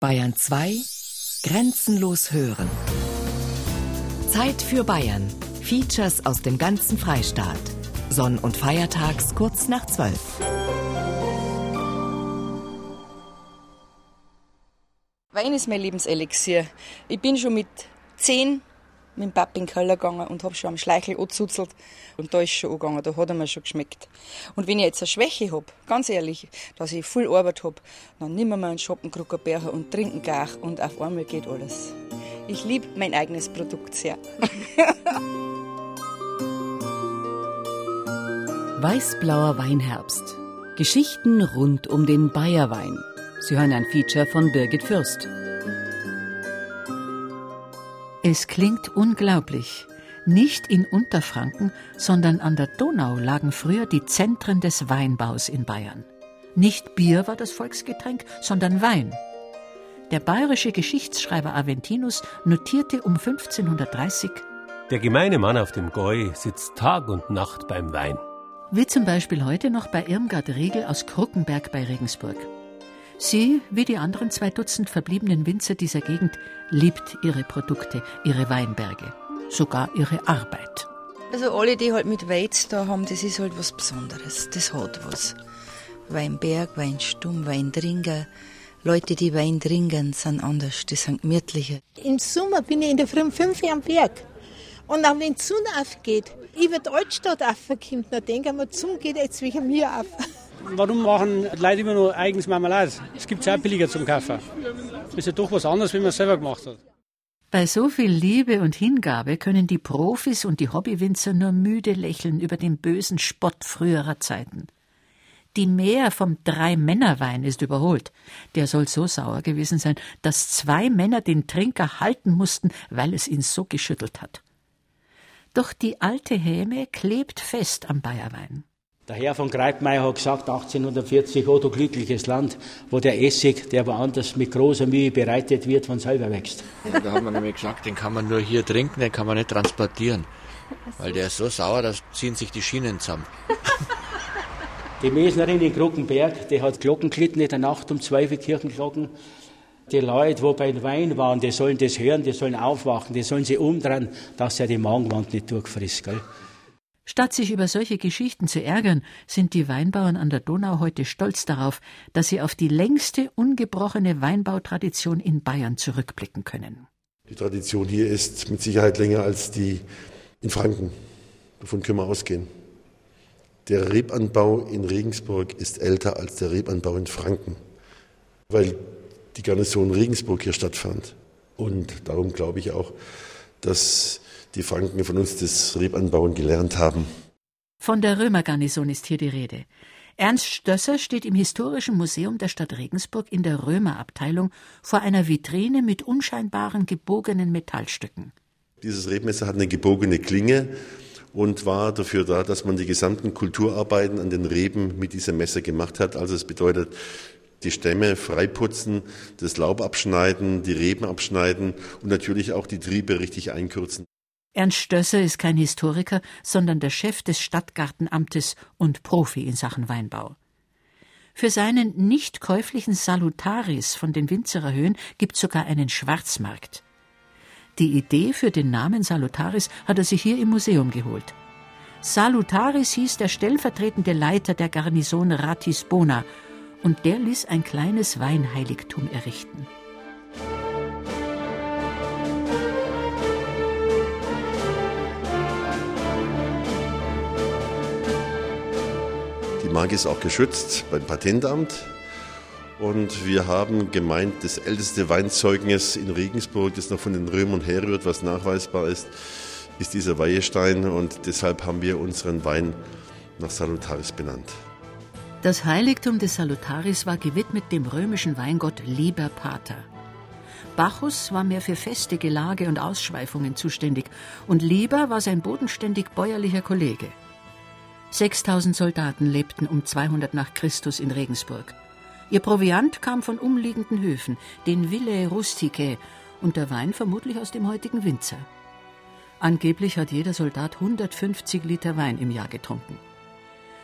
Bayern 2 Grenzenlos hören. Zeit für Bayern. Features aus dem ganzen Freistaat. Sonn- und Feiertags kurz nach 12. Wein ist mein Lebenselixier. Ich bin schon mit zehn mit dem Papa in den Keller gegangen und habe schon am Schleichel angezuzelt. Und da ist schon angegangen, da hat er mir schon geschmeckt. Und wenn ich jetzt eine Schwäche habe, ganz ehrlich, dass ich viel Arbeit habe, dann nehmen wir einen Schoppenkruckerbecher und trinken gar und auf einmal geht alles. Ich liebe mein eigenes Produkt sehr. Weißblauer Weinherbst. Geschichten rund um den Bayerwein. Sie hören ein Feature von Birgit Fürst. Es klingt unglaublich. Nicht in Unterfranken, sondern an der Donau lagen früher die Zentren des Weinbaus in Bayern. Nicht Bier war das Volksgetränk, sondern Wein. Der bayerische Geschichtsschreiber Aventinus notierte um 1530 Der gemeine Mann auf dem Gäu sitzt Tag und Nacht beim Wein. Wie zum Beispiel heute noch bei Irmgard Riegel aus Kruckenberg bei Regensburg. Sie, wie die anderen zwei Dutzend verbliebenen Winzer dieser Gegend, liebt ihre Produkte, ihre Weinberge, sogar ihre Arbeit. Also alle, die halt mit Weiz da haben, das ist halt was Besonderes. Das hat was. Weinberg, Weinstumm, Weintrinker. Leute, die Wein trinken, sind anders, die sind gemütlicher. Im Sommer bin ich in der Früh um 5 Uhr am Berg. Und auch wenn die Sonne aufgeht, über die Altstadt aufkommt, dann denken wir, die Sonne geht jetzt wegen mir auf. Warum machen Leute immer nur eigenes Marmelade? Es gibt es auch billiger zum Kaufen. Das ist ja doch was anderes, wenn man es selber gemacht hat. Bei so viel Liebe und Hingabe können die Profis und die Hobbywinzer nur müde lächeln über den bösen Spott früherer Zeiten. Die Mehr vom Drei-Männer-Wein ist überholt. Der soll so sauer gewesen sein, dass zwei Männer den Trinker halten mussten, weil es ihn so geschüttelt hat. Doch die alte Häme klebt fest am Bayerwein. Der Herr von Greitmeier hat gesagt, 1840, oh du glückliches Land, wo der Essig, der woanders mit großer Mühe bereitet wird, von selber wächst. Ja, da hat man nämlich gesagt, den kann man nur hier trinken, den kann man nicht transportieren. Weil der ist so sauer, da ziehen sich die Schienen zusammen. Die Mesnerin in Kruckenberg, die hat Glocken in der Nacht um 12 Uhr Kirchenglocken. Die Leute, wo beim Wein waren, die sollen das hören, die sollen aufwachen, die sollen sich umdrehen, dass er die Magenwand nicht durchfrisst. Gell? Statt sich über solche Geschichten zu ärgern, sind die Weinbauern an der Donau heute stolz darauf, dass sie auf die längste ungebrochene Weinbautradition in Bayern zurückblicken können. Die Tradition hier ist mit Sicherheit länger als die in Franken. Davon können wir ausgehen. Der Rebanbau in Regensburg ist älter als der Rebanbau in Franken, weil die Garnison Regensburg hier stattfand. Und darum glaube ich auch, dass die Franken von uns das Rebanbauen gelernt haben. Von der Römergarnison ist hier die Rede. Ernst Stösser steht im Historischen Museum der Stadt Regensburg in der Römerabteilung vor einer Vitrine mit unscheinbaren gebogenen Metallstücken. Dieses Rebmesser hat eine gebogene Klinge und war dafür da, dass man die gesamten Kulturarbeiten an den Reben mit diesem Messer gemacht hat. Also es bedeutet, die Stämme freiputzen, das Laub abschneiden, die Reben abschneiden und natürlich auch die Triebe richtig einkürzen. Ernst Stösser ist kein Historiker, sondern der Chef des Stadtgartenamtes und Profi in Sachen Weinbau. Für seinen nicht käuflichen Salutaris von den Winzerer Höhen gibt es sogar einen Schwarzmarkt. Die Idee für den Namen Salutaris hat er sich hier im Museum geholt. Salutaris hieß der stellvertretende Leiter der Garnison Ratisbona und der ließ ein kleines Weinheiligtum errichten. Marke ist auch geschützt beim Patentamt. Und wir haben gemeint, das älteste Weinzeugnis in Regensburg, das noch von den Römern herrührt, was nachweisbar ist, ist dieser Weihestein. Und deshalb haben wir unseren Wein nach Salutaris benannt. Das Heiligtum des Salutaris war gewidmet dem römischen Weingott Liber Pater. Bacchus war mehr für Feste, Gelage und Ausschweifungen zuständig und Liber war sein bodenständig bäuerlicher Kollege. 6000 Soldaten lebten um 200 nach Christus in Regensburg. Ihr Proviant kam von umliegenden Höfen, den Ville Rusticae, und der Wein vermutlich aus dem heutigen Winzer. Angeblich hat jeder Soldat 150 Liter Wein im Jahr getrunken.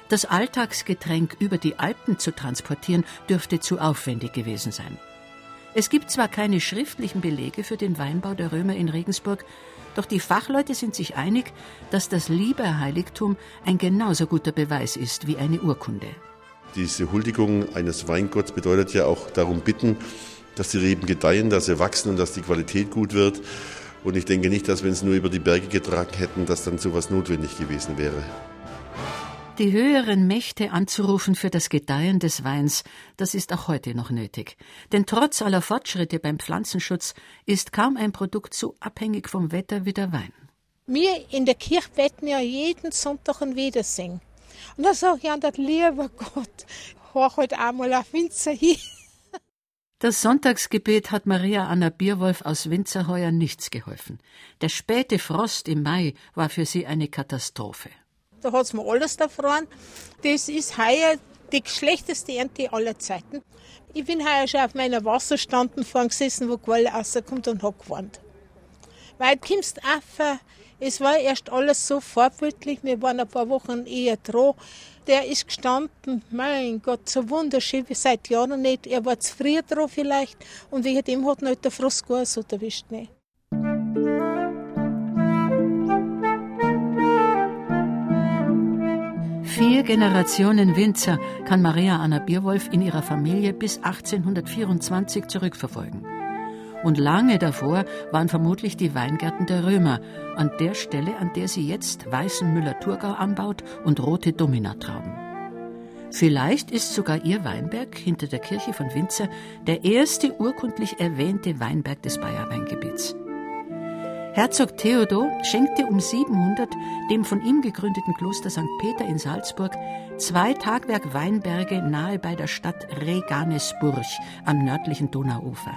Das Alltagsgetränk über die Alpen zu transportieren, dürfte zu aufwendig gewesen sein. Es gibt zwar keine schriftlichen Belege für den Weinbau der Römer in Regensburg, doch die Fachleute sind sich einig, dass das Lieberheiligtum ein genauso guter Beweis ist wie eine Urkunde. Diese Huldigung eines Weingotts bedeutet ja auch darum bitten, dass die Reben gedeihen, dass sie wachsen und dass die Qualität gut wird. Und ich denke nicht, dass wir es nur über die Berge getragen hätten, dass dann sowas notwendig gewesen wäre. Die höheren Mächte anzurufen für das Gedeihen des Weins, das ist auch heute noch nötig. Denn trotz aller Fortschritte beim Pflanzenschutz ist kaum ein Produkt so abhängig vom Wetter wie der Wein. Wir in der Kirche beten ja jeden Sonntag ein Wiedersingen. Und da sage ich an das lieber Gott, hör heute einmal auf Winzer hin. Das Sonntagsgebet hat Maria Anna Bierwolf aus Winzer heuer nichts geholfen. Der späte Frost im Mai war für sie eine Katastrophe. Da hat's mir alles davon. Das ist heuer die schlechteste Ernte aller Zeiten. Ich bin heuer schon auf meiner Wasserstanden vorn gesessen, wo Quelle rauskommt und hab gewarnt. Weil du kommst auf, es war erst alles so vorbildlich, wir waren ein paar Wochen eher dran. Der ist gestanden, mein Gott, so wunderschön wie seit Jahren nicht. Er war zu früh dran vielleicht und wegen dem hat ihn der Frost gar so erwischt. Nicht. Vier Generationen Winzer kann Maria Anna Bierwolf in ihrer Familie bis 1824 zurückverfolgen. Und lange davor waren vermutlich die Weingärten der Römer, an der Stelle, an der sie jetzt weißen Müller-Thurgau anbaut und rote Dominatrauben. Vielleicht ist sogar ihr Weinberg hinter der Kirche von Winzer der erste urkundlich erwähnte Weinberg des Bayerweingebiets. Herzog Theodor schenkte um 700 dem von ihm gegründeten Kloster St. Peter in Salzburg zwei Tagwerk Weinberge nahe bei der Stadt Reganisburg am nördlichen Donauufer.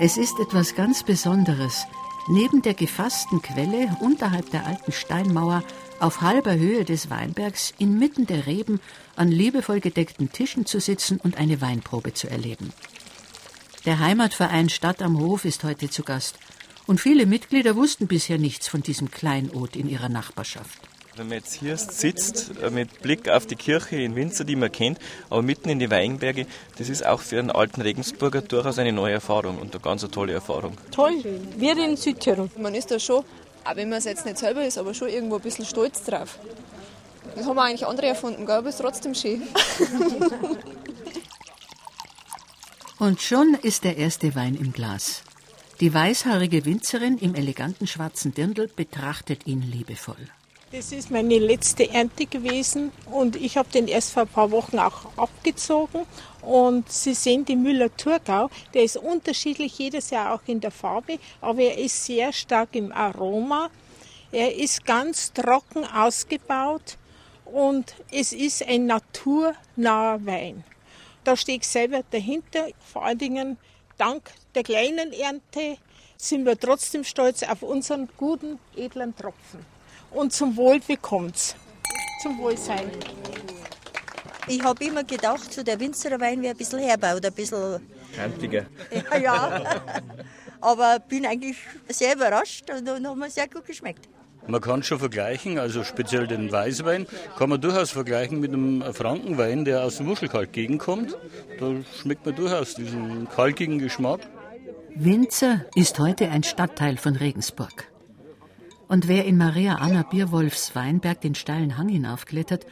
Es ist etwas ganz Besonderes, neben der gefassten Quelle unterhalb der alten Steinmauer auf halber Höhe des Weinbergs inmitten der Reben an liebevoll gedeckten Tischen zu sitzen und eine Weinprobe zu erleben. Der Heimatverein Stadt am Hof ist heute zu Gast und viele Mitglieder wussten bisher nichts von diesem Kleinod in ihrer Nachbarschaft. Wenn man jetzt hier sitzt, äh, mit Blick auf die Kirche in Winzer, die man kennt, aber mitten in die Weinberge, das ist auch für einen alten Regensburger durchaus eine neue Erfahrung und eine ganz tolle Erfahrung. Toll, wir in Südtirol. Man ist da schon, auch wenn man es jetzt nicht selber ist, aber schon irgendwo ein bisschen stolz drauf. Das haben wir eigentlich andere erfunden, gell? aber es ist trotzdem schön. und schon ist der erste Wein im Glas. Die weißhaarige Winzerin im eleganten schwarzen Dirndl betrachtet ihn liebevoll. Das ist meine letzte Ernte gewesen und ich habe den erst vor ein paar Wochen auch abgezogen. Und Sie sehen den Müller-Thurgau, der ist unterschiedlich jedes Jahr auch in der Farbe, aber er ist sehr stark im Aroma. Er ist ganz trocken ausgebaut und es ist ein naturnaher Wein. Da stehe ich selber dahinter, vor allen Dingen dank der kleinen Ernte sind wir trotzdem stolz auf unseren guten, edlen Tropfen. Und zum Wohl, wie kommt's? Zum Wohlsein. Ich habe immer gedacht, so der Winzerer Wein wäre ein bisschen herbaut, ein bisschen. Kantiger. Ja, ja. Aber bin eigentlich sehr überrascht und, und hat mir sehr gut geschmeckt. Man kann schon vergleichen, also speziell den Weißwein, kann man durchaus vergleichen mit einem Frankenwein, der aus dem Muschelkalk kommt. Da schmeckt man durchaus diesen kalkigen Geschmack. Winzer ist heute ein Stadtteil von Regensburg. Und wer in Maria Anna Bierwolfs Weinberg den steilen Hang hinaufklettert,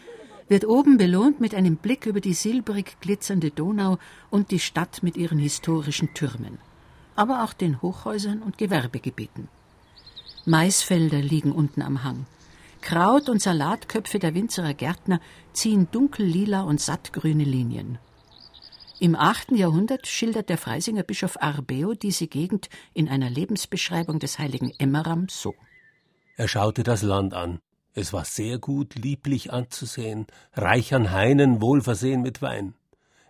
wird oben belohnt mit einem Blick über die silbrig glitzernde Donau und die Stadt mit ihren historischen Türmen, aber auch den Hochhäusern und Gewerbegebieten. Maisfelder liegen unten am Hang. Kraut und Salatköpfe der Winzerer Gärtner ziehen dunkellila und sattgrüne Linien. Im 8. Jahrhundert schildert der Freisinger Bischof Arbeo diese Gegend in einer Lebensbeschreibung des heiligen Emmeram so. Er schaute das Land an. Es war sehr gut, lieblich anzusehen, reich an Hainen, wohl versehen mit Wein.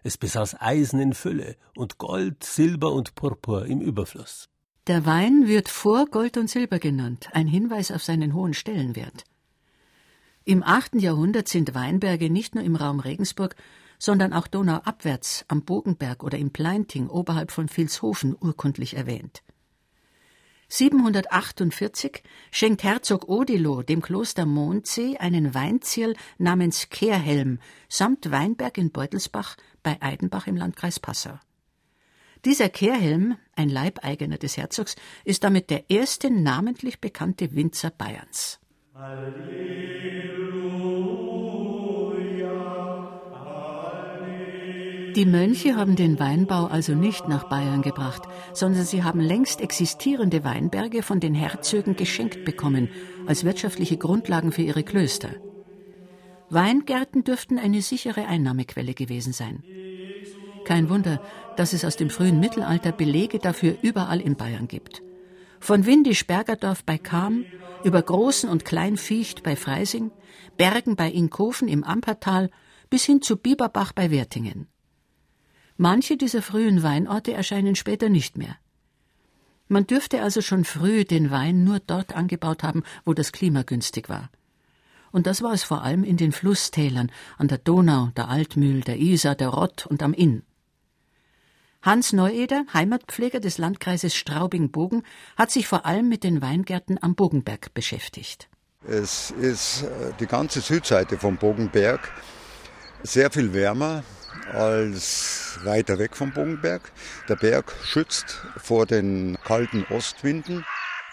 Es besaß Eisen in Fülle und Gold, Silber und Purpur im Überfluss. Der Wein wird vor Gold und Silber genannt, ein Hinweis auf seinen hohen Stellenwert. Im 8. Jahrhundert sind Weinberge nicht nur im Raum Regensburg, sondern auch donauabwärts am Bogenberg oder im Pleinting oberhalb von Vilshofen urkundlich erwähnt. 748 schenkt Herzog Odilo dem Kloster Mondsee einen Weinzierl namens Kehrhelm samt Weinberg in Beutelsbach bei Eidenbach im Landkreis Passau. Dieser Kehrhelm, ein Leibeigener des Herzogs, ist damit der erste namentlich bekannte Winzer Bayerns. Die Mönche haben den Weinbau also nicht nach Bayern gebracht, sondern sie haben längst existierende Weinberge von den Herzögen geschenkt bekommen, als wirtschaftliche Grundlagen für ihre Klöster. Weingärten dürften eine sichere Einnahmequelle gewesen sein. Kein Wunder, dass es aus dem frühen Mittelalter Belege dafür überall in Bayern gibt. Von Windisch-Bergerdorf bei Cham über Großen und Kleinviecht bei Freising, Bergen bei Inkofen im Ampertal bis hin zu Bieberbach bei Wertingen. Manche dieser frühen Weinorte erscheinen später nicht mehr. Man dürfte also schon früh den Wein nur dort angebaut haben, wo das Klima günstig war. Und das war es vor allem in den Flusstälern, an der Donau, der Altmühl, der Isar, der Rott und am Inn. Hans Neueder, Heimatpfleger des Landkreises Straubing-Bogen, hat sich vor allem mit den Weingärten am Bogenberg beschäftigt. Es ist äh, die ganze Südseite vom Bogenberg sehr viel wärmer als weiter weg vom Bogenberg. Der Berg schützt vor den kalten Ostwinden.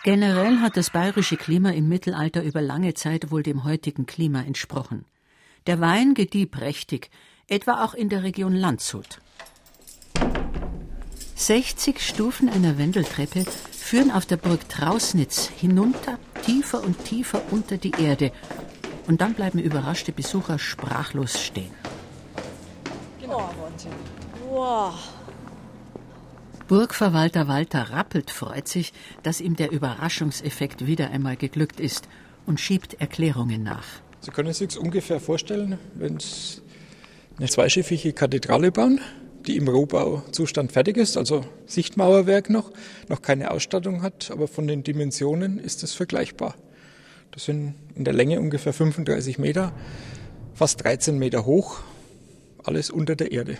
Generell hat das bayerische Klima im Mittelalter über lange Zeit wohl dem heutigen Klima entsprochen. Der Wein gedieh prächtig, etwa auch in der Region Landshut. 60 Stufen einer Wendeltreppe führen auf der Burg Trausnitz hinunter, tiefer und tiefer unter die Erde. Und dann bleiben überraschte Besucher sprachlos stehen. Wow. Burgverwalter Walter Rappelt freut sich, dass ihm der Überraschungseffekt wieder einmal geglückt ist und schiebt Erklärungen nach. Sie können sich ungefähr vorstellen, wenn Sie eine zweischiffige Kathedrale bauen, die im Rohbauzustand fertig ist, also Sichtmauerwerk noch, noch keine Ausstattung hat, aber von den Dimensionen ist es vergleichbar. Das sind in der Länge ungefähr 35 Meter, fast 13 Meter hoch alles unter der Erde.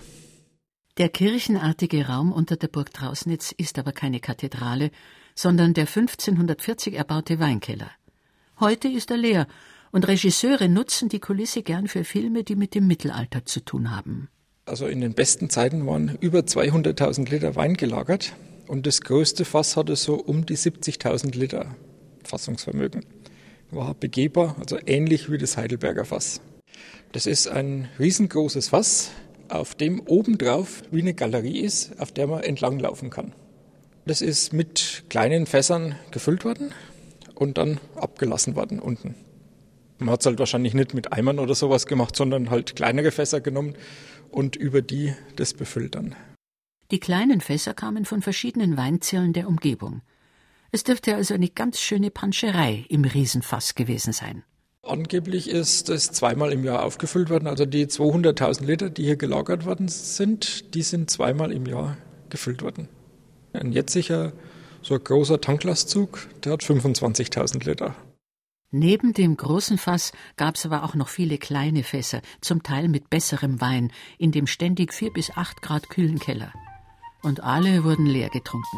Der kirchenartige Raum unter der Burg Trausnitz ist aber keine Kathedrale, sondern der 1540 erbaute Weinkeller. Heute ist er leer und Regisseure nutzen die Kulisse gern für Filme, die mit dem Mittelalter zu tun haben. Also in den besten Zeiten waren über 200.000 Liter Wein gelagert und das größte Fass hatte so um die 70.000 Liter Fassungsvermögen. War begehbar, also ähnlich wie das Heidelberger Fass. Das ist ein riesengroßes Fass, auf dem obendrauf wie eine Galerie ist, auf der man entlanglaufen kann. Das ist mit kleinen Fässern gefüllt worden und dann abgelassen worden unten. Man hat es halt wahrscheinlich nicht mit Eimern oder sowas gemacht, sondern halt kleinere Fässer genommen und über die das befüllt dann. Die kleinen Fässer kamen von verschiedenen Weinzirlen der Umgebung. Es dürfte also eine ganz schöne Panscherei im Riesenfass gewesen sein. Angeblich ist es zweimal im Jahr aufgefüllt worden. Also die 200.000 Liter, die hier gelagert worden sind, die sind zweimal im Jahr gefüllt worden. Ein jetziger, so ein großer Tanklastzug, der hat 25.000 Liter. Neben dem großen Fass gab es aber auch noch viele kleine Fässer, zum Teil mit besserem Wein, in dem ständig vier bis acht Grad kühlen Keller. Und alle wurden leer getrunken.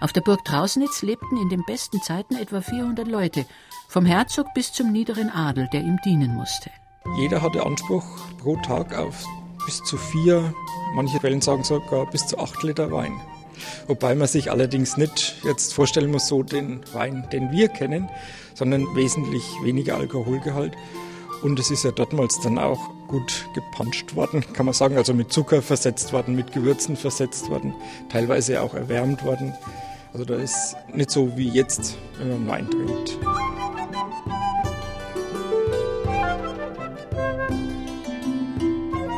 Auf der Burg Trausnitz lebten in den besten Zeiten etwa 400 Leute, vom Herzog bis zum niederen Adel, der ihm dienen musste. Jeder hatte Anspruch pro Tag auf bis zu vier, manche Quellen sagen sogar bis zu acht Liter Wein. Wobei man sich allerdings nicht jetzt vorstellen muss, so den Wein, den wir kennen, sondern wesentlich weniger Alkoholgehalt. Und es ist ja dortmals dann auch gut gepanscht worden, kann man sagen, also mit Zucker versetzt worden, mit Gewürzen versetzt worden, teilweise auch erwärmt worden. Also da ist nicht so wie jetzt, wenn man Wein trinkt.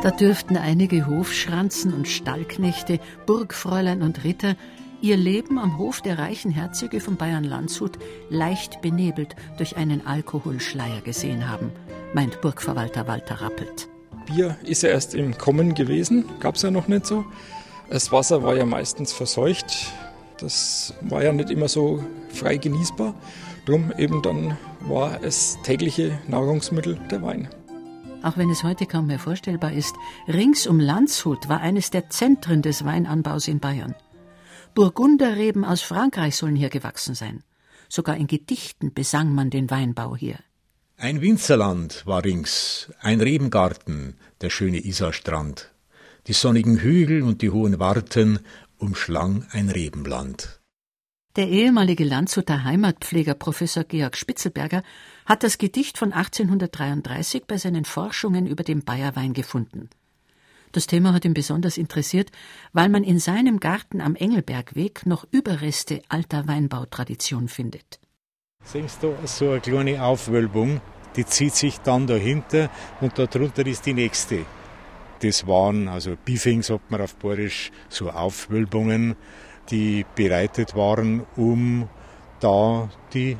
Da dürften einige Hofschranzen und Stallknechte, Burgfräulein und Ritter ihr Leben am Hof der reichen Herzöge von Bayern-Landshut leicht benebelt durch einen Alkoholschleier gesehen haben, meint Burgverwalter Walter Rappelt. Bier ist ja erst im Kommen gewesen, gab es ja noch nicht so. Das Wasser war ja meistens verseucht das war ja nicht immer so frei genießbar. Drum eben dann war es tägliche Nahrungsmittel der Wein. Auch wenn es heute kaum mehr vorstellbar ist, rings um Landshut war eines der Zentren des Weinanbaus in Bayern. Burgunderreben aus Frankreich sollen hier gewachsen sein. Sogar in Gedichten besang man den Weinbau hier. Ein Winzerland war rings, ein Rebengarten, der schöne Isarstrand. Die sonnigen Hügel und die hohen Warten umschlang ein Rebenland. Der ehemalige Landshuter Heimatpfleger Professor Georg Spitzelberger hat das Gedicht von 1833 bei seinen Forschungen über den Bayerwein gefunden. Das Thema hat ihn besonders interessiert, weil man in seinem Garten am Engelbergweg noch Überreste alter Weinbautradition findet. Siehst du so eine kleine Aufwölbung, die zieht sich dann dahinter und darunter ist die nächste. Das waren, also Biefing sagt man auf Borisch, so Aufwölbungen, die bereitet waren, um da die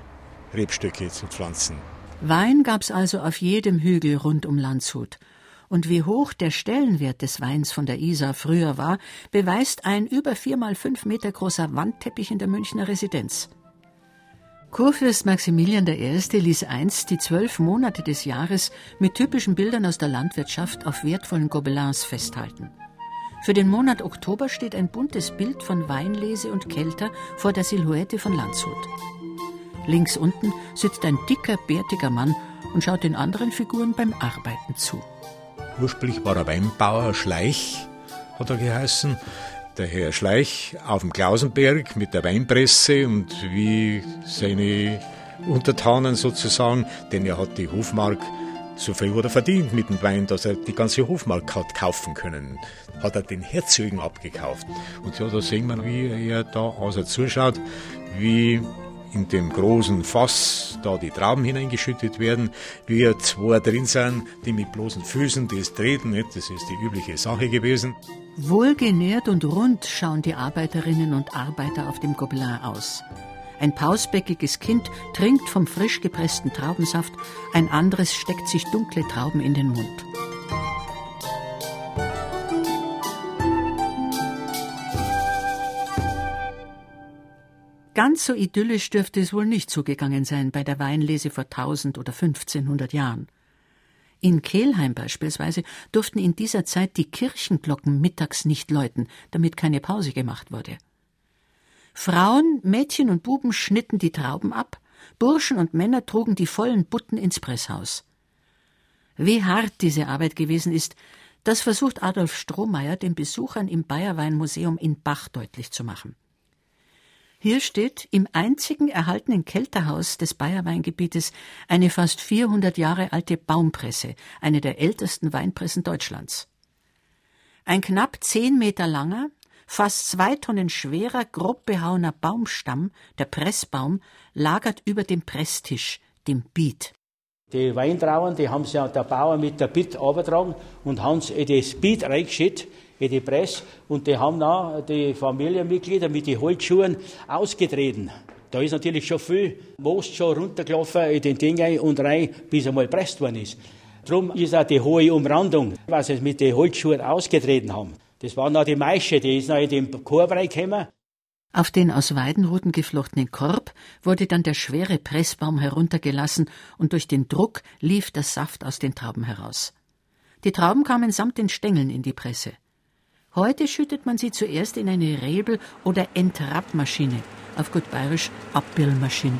Rebstöcke zu pflanzen. Wein gab's also auf jedem Hügel rund um Landshut. Und wie hoch der Stellenwert des Weins von der Isar früher war, beweist ein über vier mal fünf Meter großer Wandteppich in der Münchner Residenz. Kurfürst Maximilian I. ließ einst die zwölf Monate des Jahres mit typischen Bildern aus der Landwirtschaft auf wertvollen Gobelins festhalten. Für den Monat Oktober steht ein buntes Bild von Weinlese und Kelter vor der Silhouette von Landshut. Links unten sitzt ein dicker, bärtiger Mann und schaut den anderen Figuren beim Arbeiten zu. Ursprünglich war er Weinbauer, Schleich, hat er geheißen. Der Herr Schleich auf dem Klausenberg mit der Weinpresse und wie seine Untertanen sozusagen, denn er hat die Hofmark so viel hat er verdient mit dem Wein, dass er die ganze Hofmark hat kaufen können. Hat er den Herzögen abgekauft. Und ja, da sehen wir, wie er da außer zuschaut, wie in dem großen Fass da die Trauben hineingeschüttet werden, wie zwei drin sind, die mit bloßen Füßen das treten, nicht? das ist die übliche Sache gewesen. Wohlgenährt und rund schauen die Arbeiterinnen und Arbeiter auf dem Gobelin aus. Ein pausbäckiges Kind trinkt vom frisch gepressten Traubensaft, ein anderes steckt sich dunkle Trauben in den Mund. Ganz so idyllisch dürfte es wohl nicht zugegangen sein bei der Weinlese vor 1000 oder 1500 Jahren. In Kelheim beispielsweise durften in dieser Zeit die Kirchenglocken mittags nicht läuten, damit keine Pause gemacht wurde. Frauen, Mädchen und Buben schnitten die Trauben ab, Burschen und Männer trugen die vollen Butten ins Presshaus. Wie hart diese Arbeit gewesen ist, das versucht Adolf Strohmeier den Besuchern im Bayerweinmuseum in Bach deutlich zu machen. Hier steht im einzigen erhaltenen Kelterhaus des Bayerweingebietes eine fast 400 Jahre alte Baumpresse, eine der ältesten Weinpressen Deutschlands. Ein knapp zehn Meter langer, Fast zwei Tonnen schwerer, grob behauener Baumstamm, der Pressbaum, lagert über dem Presstisch, dem Biet. Die Weintrauben, die haben sie ja der Bauer mit der Biet abgetragen und haben das Biet reingeschickt, in die Press, und die haben dann die Familienmitglieder mit den Holzschuhen ausgetreten. Da ist natürlich schon viel Most schon runtergelaufen in den Dingen und rein, bis einmal presst worden ist. Darum ist auch die hohe Umrandung, was sie mit den Holzschuhen ausgetreten haben. Das war noch die Maische, die ist noch in den Korb reingekommen. Auf den aus Weidenruten geflochtenen Korb wurde dann der schwere Pressbaum heruntergelassen und durch den Druck lief der Saft aus den Trauben heraus. Die Trauben kamen samt den Stängeln in die Presse. Heute schüttet man sie zuerst in eine Rebel- oder Entrappmaschine, auf gut bayerisch Abbillmaschine.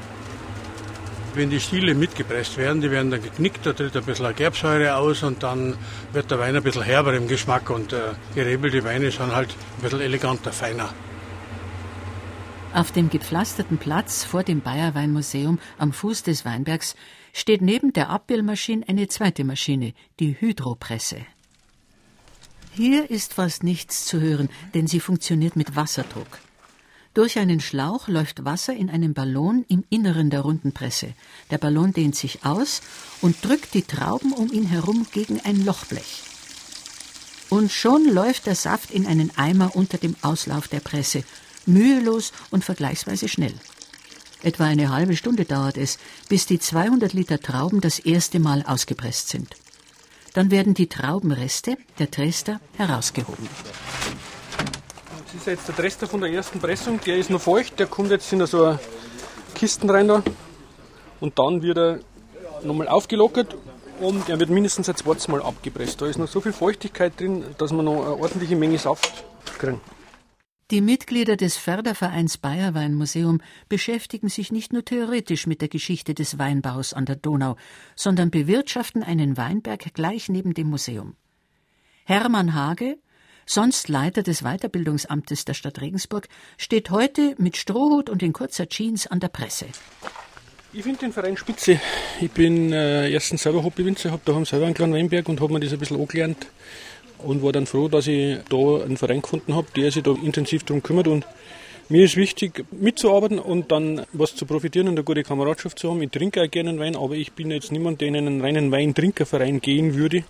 Wenn die Stiele mitgepresst werden, die werden dann geknickt, da tritt ein bisschen Gerbsäure aus und dann wird der Wein ein bisschen herber im Geschmack und äh, gerebelte Weine sind halt ein bisschen eleganter, feiner. Auf dem gepflasterten Platz vor dem Bayerweinmuseum am Fuß des Weinbergs steht neben der Abbildmaschine eine zweite Maschine, die Hydropresse. Hier ist fast nichts zu hören, denn sie funktioniert mit Wasserdruck. Durch einen Schlauch läuft Wasser in einen Ballon im Inneren der runden Presse. Der Ballon dehnt sich aus und drückt die Trauben um ihn herum gegen ein Lochblech. Und schon läuft der Saft in einen Eimer unter dem Auslauf der Presse, mühelos und vergleichsweise schnell. Etwa eine halbe Stunde dauert es, bis die 200 Liter Trauben das erste Mal ausgepresst sind. Dann werden die Traubenreste, der Trester, herausgehoben. Das ist jetzt der Rester von der ersten Pressung, der ist noch feucht, der kommt jetzt in so Kisten rein da. Und dann wird er nochmal aufgelockert und er wird mindestens ein zweites Mal abgepresst. Da ist noch so viel Feuchtigkeit drin, dass wir noch eine ordentliche Menge Saft kriegen. Die Mitglieder des Fördervereins Bayerweinmuseum beschäftigen sich nicht nur theoretisch mit der Geschichte des Weinbaus an der Donau, sondern bewirtschaften einen Weinberg gleich neben dem Museum. Hermann Hage, sonst Leiter des Weiterbildungsamtes der Stadt Regensburg, steht heute mit Strohhut und in kurzer Jeans an der Presse. Ich finde den Verein spitze. Ich bin äh, erstens selber Hobbywinzer, habe daheim selber einen kleinen Weinberg und habe mir das ein bisschen angelernt und war dann froh, dass ich da einen Verein gefunden habe, der sich da intensiv darum kümmert und mir ist wichtig, mitzuarbeiten und dann was zu profitieren und eine gute Kameradschaft zu haben. Ich trinke auch gerne Wein, aber ich bin jetzt niemand, der in einen reinen Weintrinkerverein gehen würde.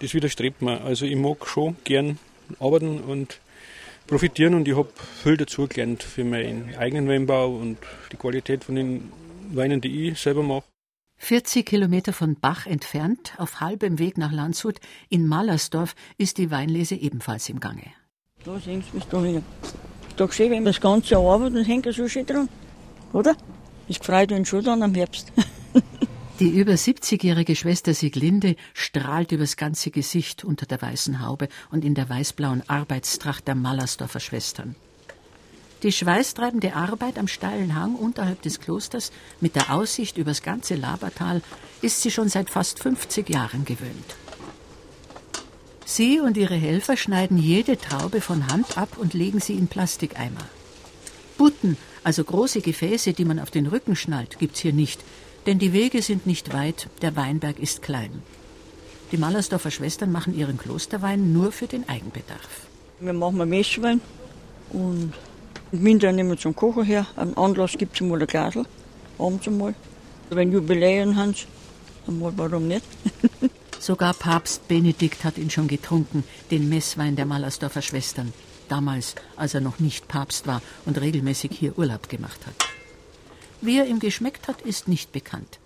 Das widerstrebt mir. Also ich mag schon gern arbeiten und profitieren und ich habe viel dazu gelernt für meinen eigenen Weinbau und die Qualität von den Weinen, die ich selber mache. 40 Kilometer von Bach entfernt, auf halbem Weg nach Landshut, in Mallersdorf, ist die Weinlese ebenfalls im Gange. Da sehen Sie mich da wieder. Doch schön, wenn man das ganze Jahr arbeitet, dann hängt er so schön dran. Oder? Das freut uns schon dann am Herbst. Die über 70-jährige Schwester Sieglinde strahlt übers ganze Gesicht unter der weißen Haube und in der weißblauen Arbeitstracht der Mallersdorfer Schwestern. Die schweißtreibende Arbeit am steilen Hang unterhalb des Klosters mit der Aussicht übers ganze Labertal ist sie schon seit fast 50 Jahren gewöhnt. Sie und ihre Helfer schneiden jede Traube von Hand ab und legen sie in Plastikeimer. Butten, also große Gefäße, die man auf den Rücken schnallt, gibt's hier nicht, denn die Wege sind nicht weit, der Weinberg ist klein. Die Mallersdorfer Schwestern machen ihren Klosterwein nur für den Eigenbedarf. Wir machen einen Messwein und im Winter nehmen wir zum Kochen her. Am Anlass gibt es mal ein Glasl, abends einmal. Wenn Jubiläen haben, einmal warum nicht? Sogar Papst Benedikt hat ihn schon getrunken, den Messwein der Mallersdorfer Schwestern. Damals, als er noch nicht Papst war und regelmäßig hier Urlaub gemacht hat. Wie er ihm geschmeckt hat, ist nicht bekannt.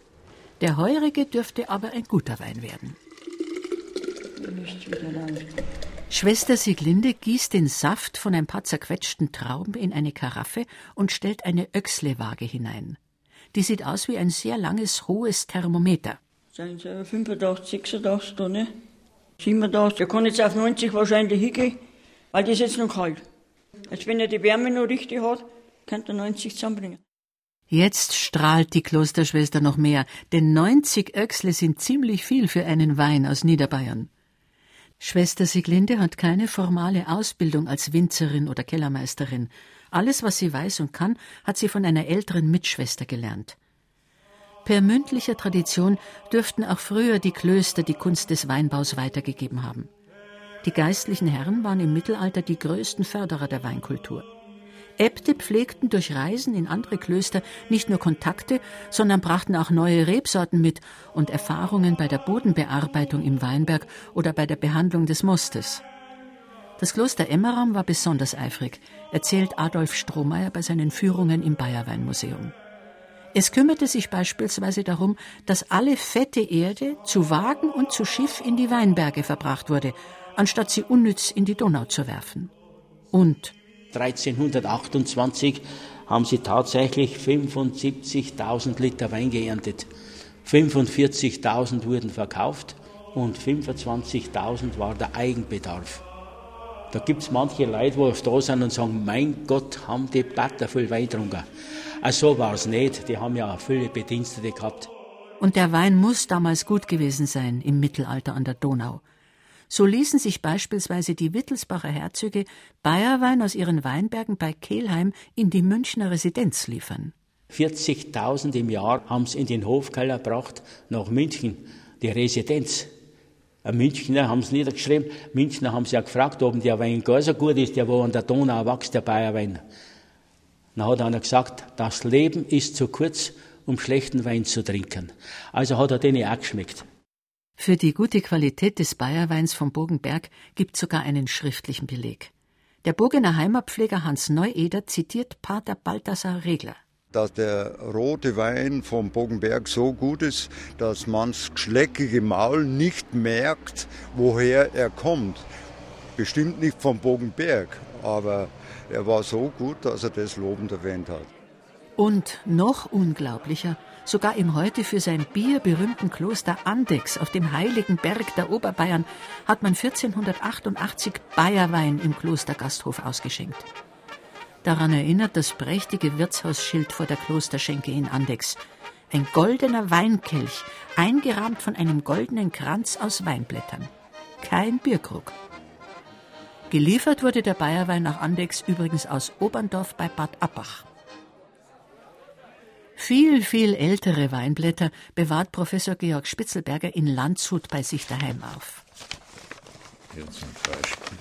Der heurige dürfte aber ein guter Wein werden. Schwester Sieglinde gießt den Saft von ein paar zerquetschten Trauben in eine Karaffe und stellt eine Öchslewaage hinein. Die sieht aus wie ein sehr langes, hohes Thermometer. Sind sie 85, 86 da, ne? 87, der kann jetzt auf 90 wahrscheinlich hingehen, weil das ist jetzt noch kalt. Als wenn er die Wärme noch richtig hat, könnte er 90 zusammenbringen. Jetzt strahlt die Klosterschwester noch mehr, denn 90 Öchsle sind ziemlich viel für einen Wein aus Niederbayern. Schwester Sieglinde hat keine formale Ausbildung als Winzerin oder Kellermeisterin. Alles, was sie weiß und kann, hat sie von einer älteren Mitschwester gelernt. Per mündlicher Tradition dürften auch früher die Klöster die Kunst des Weinbaus weitergegeben haben. Die geistlichen Herren waren im Mittelalter die größten Förderer der Weinkultur. Äbte pflegten durch Reisen in andere Klöster nicht nur Kontakte, sondern brachten auch neue Rebsorten mit und Erfahrungen bei der Bodenbearbeitung im Weinberg oder bei der Behandlung des Mostes. Das Kloster Emmeram war besonders eifrig, erzählt Adolf Strohmeier bei seinen Führungen im Bayerweinmuseum. Es kümmerte sich beispielsweise darum, dass alle fette Erde zu Wagen und zu Schiff in die Weinberge verbracht wurde, anstatt sie unnütz in die Donau zu werfen. Und 1328 haben sie tatsächlich 75.000 Liter Wein geerntet. 45.000 wurden verkauft und 25.000 war der Eigenbedarf. Da gibt es manche Leute, die da sind und sagen, mein Gott, haben die Batter viel Wein getrunken. Also so war es nicht, die haben ja viele Bedienstete gehabt. Und der Wein muss damals gut gewesen sein im Mittelalter an der Donau. So ließen sich beispielsweise die Wittelsbacher Herzöge Bayerwein aus ihren Weinbergen bei Kelheim in die Münchner Residenz liefern. 40.000 im Jahr haben sie in den Hofkeller gebracht nach München, die Residenz. Münchner haben sie niedergeschrieben. Münchner haben sie ja gefragt, ob der Wein gar so gut ist, der wo an der Donau wächst, der Bayerwein. Dann hat einer gesagt, das Leben ist zu kurz, um schlechten Wein zu trinken. Also hat er den auch geschmeckt. Für die gute Qualität des Bayerweins vom Bogenberg gibt sogar einen schriftlichen Beleg. Der Bogener Heimatpfleger Hans Neueder zitiert Pater Balthasar Regler. Dass der rote Wein vom Bogenberg so gut ist, dass man das geschleckige Maul nicht merkt, woher er kommt. Bestimmt nicht vom Bogenberg, aber er war so gut, dass er das lobend erwähnt hat. Und noch unglaublicher, Sogar im heute für sein Bier berühmten Kloster Andex auf dem heiligen Berg der Oberbayern hat man 1488 Bayerwein im Klostergasthof ausgeschenkt. Daran erinnert das prächtige Wirtshausschild vor der Klosterschenke in Andex. Ein goldener Weinkelch, eingerahmt von einem goldenen Kranz aus Weinblättern. Kein Bierkrug. Geliefert wurde der Bayerwein nach Andex übrigens aus Oberndorf bei Bad Abbach. Viel, viel ältere Weinblätter bewahrt Professor Georg Spitzelberger in Landshut bei sich daheim auf.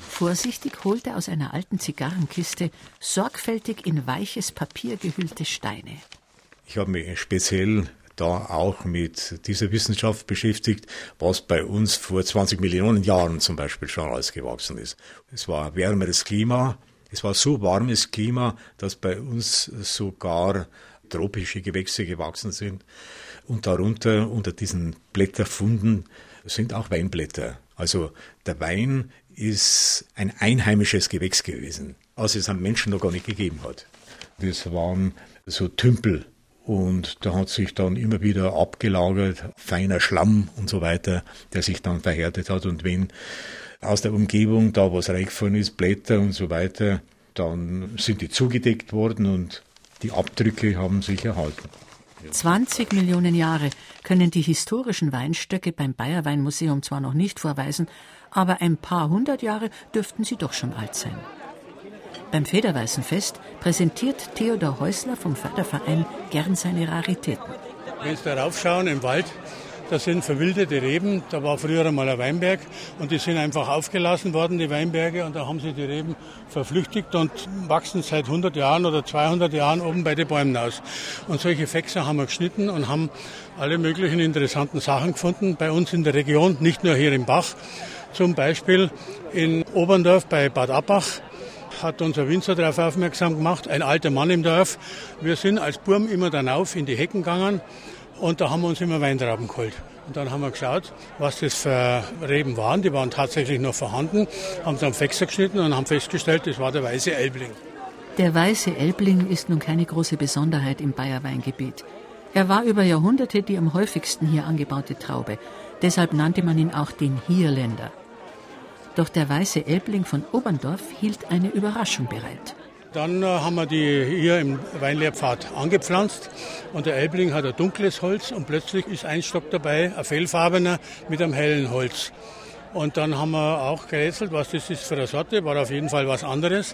Vorsichtig holt er aus einer alten Zigarrenkiste sorgfältig in weiches Papier gehüllte Steine. Ich habe mich speziell da auch mit dieser Wissenschaft beschäftigt, was bei uns vor 20 Millionen Jahren zum Beispiel schon alles gewachsen ist. Es war wärmeres Klima, es war so warmes Klima, dass bei uns sogar tropische Gewächse gewachsen sind. Und darunter, unter diesen Blätterfunden, sind auch Weinblätter. Also der Wein ist ein einheimisches Gewächs gewesen, als es am Menschen noch gar nicht gegeben hat. Das waren so Tümpel und da hat sich dann immer wieder abgelagert, feiner Schlamm und so weiter, der sich dann verhärtet hat. Und wenn aus der Umgebung da was reingefallen ist, Blätter und so weiter, dann sind die zugedeckt worden und die Abdrücke haben sich erhalten. 20 Millionen Jahre können die historischen Weinstöcke beim Bayerweinmuseum zwar noch nicht vorweisen, aber ein paar hundert Jahre dürften sie doch schon alt sein. Beim Federweißenfest präsentiert Theodor Häusler vom Förderverein gern seine Raritäten. Wenn Sie da raufschauen im Wald, das sind verwilderte Reben. Da war früher einmal ein Weinberg und die sind einfach aufgelassen worden, die Weinberge. Und da haben sie die Reben verflüchtigt und wachsen seit 100 Jahren oder 200 Jahren oben bei den Bäumen aus. Und solche Fächse haben wir geschnitten und haben alle möglichen interessanten Sachen gefunden bei uns in der Region, nicht nur hier im Bach. Zum Beispiel in Oberndorf bei Bad Abbach hat unser Winzer darauf aufmerksam gemacht, ein alter Mann im Dorf. Wir sind als Burm immer dann auf in die Hecken gegangen und da haben wir uns immer Weintrauben geholt. Und dann haben wir geschaut, was das für Reben waren. Die waren tatsächlich noch vorhanden, haben sie am Fexer geschnitten und haben festgestellt, das war der weiße Elbling. Der weiße Elbling ist nun keine große Besonderheit im Bayerweingebiet. Er war über Jahrhunderte die am häufigsten hier angebaute Traube. Deshalb nannte man ihn auch den Hierländer. Doch der weiße Elbling von Oberndorf hielt eine Überraschung bereit. Dann äh, haben wir die hier im Weinlehrpfad angepflanzt und der Elbling hat ein dunkles Holz und plötzlich ist ein Stock dabei, ein fellfarbener mit einem hellen Holz. Und dann haben wir auch gerätselt, was das ist für eine Sorte, war auf jeden Fall was anderes.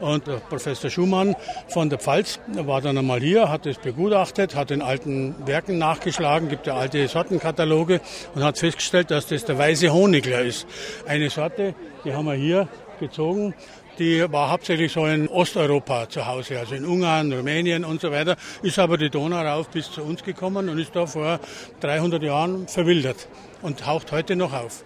Und Professor Schumann von der Pfalz war dann einmal hier, hat das begutachtet, hat den alten Werken nachgeschlagen, gibt ja alte Sortenkataloge und hat festgestellt, dass das der weiße Honigler ist. Eine Sorte, die haben wir hier gezogen die war hauptsächlich so in Osteuropa zu Hause, also in Ungarn, Rumänien und so weiter, ist aber die Donau rauf bis zu uns gekommen und ist da vor 300 Jahren verwildert und taucht heute noch auf.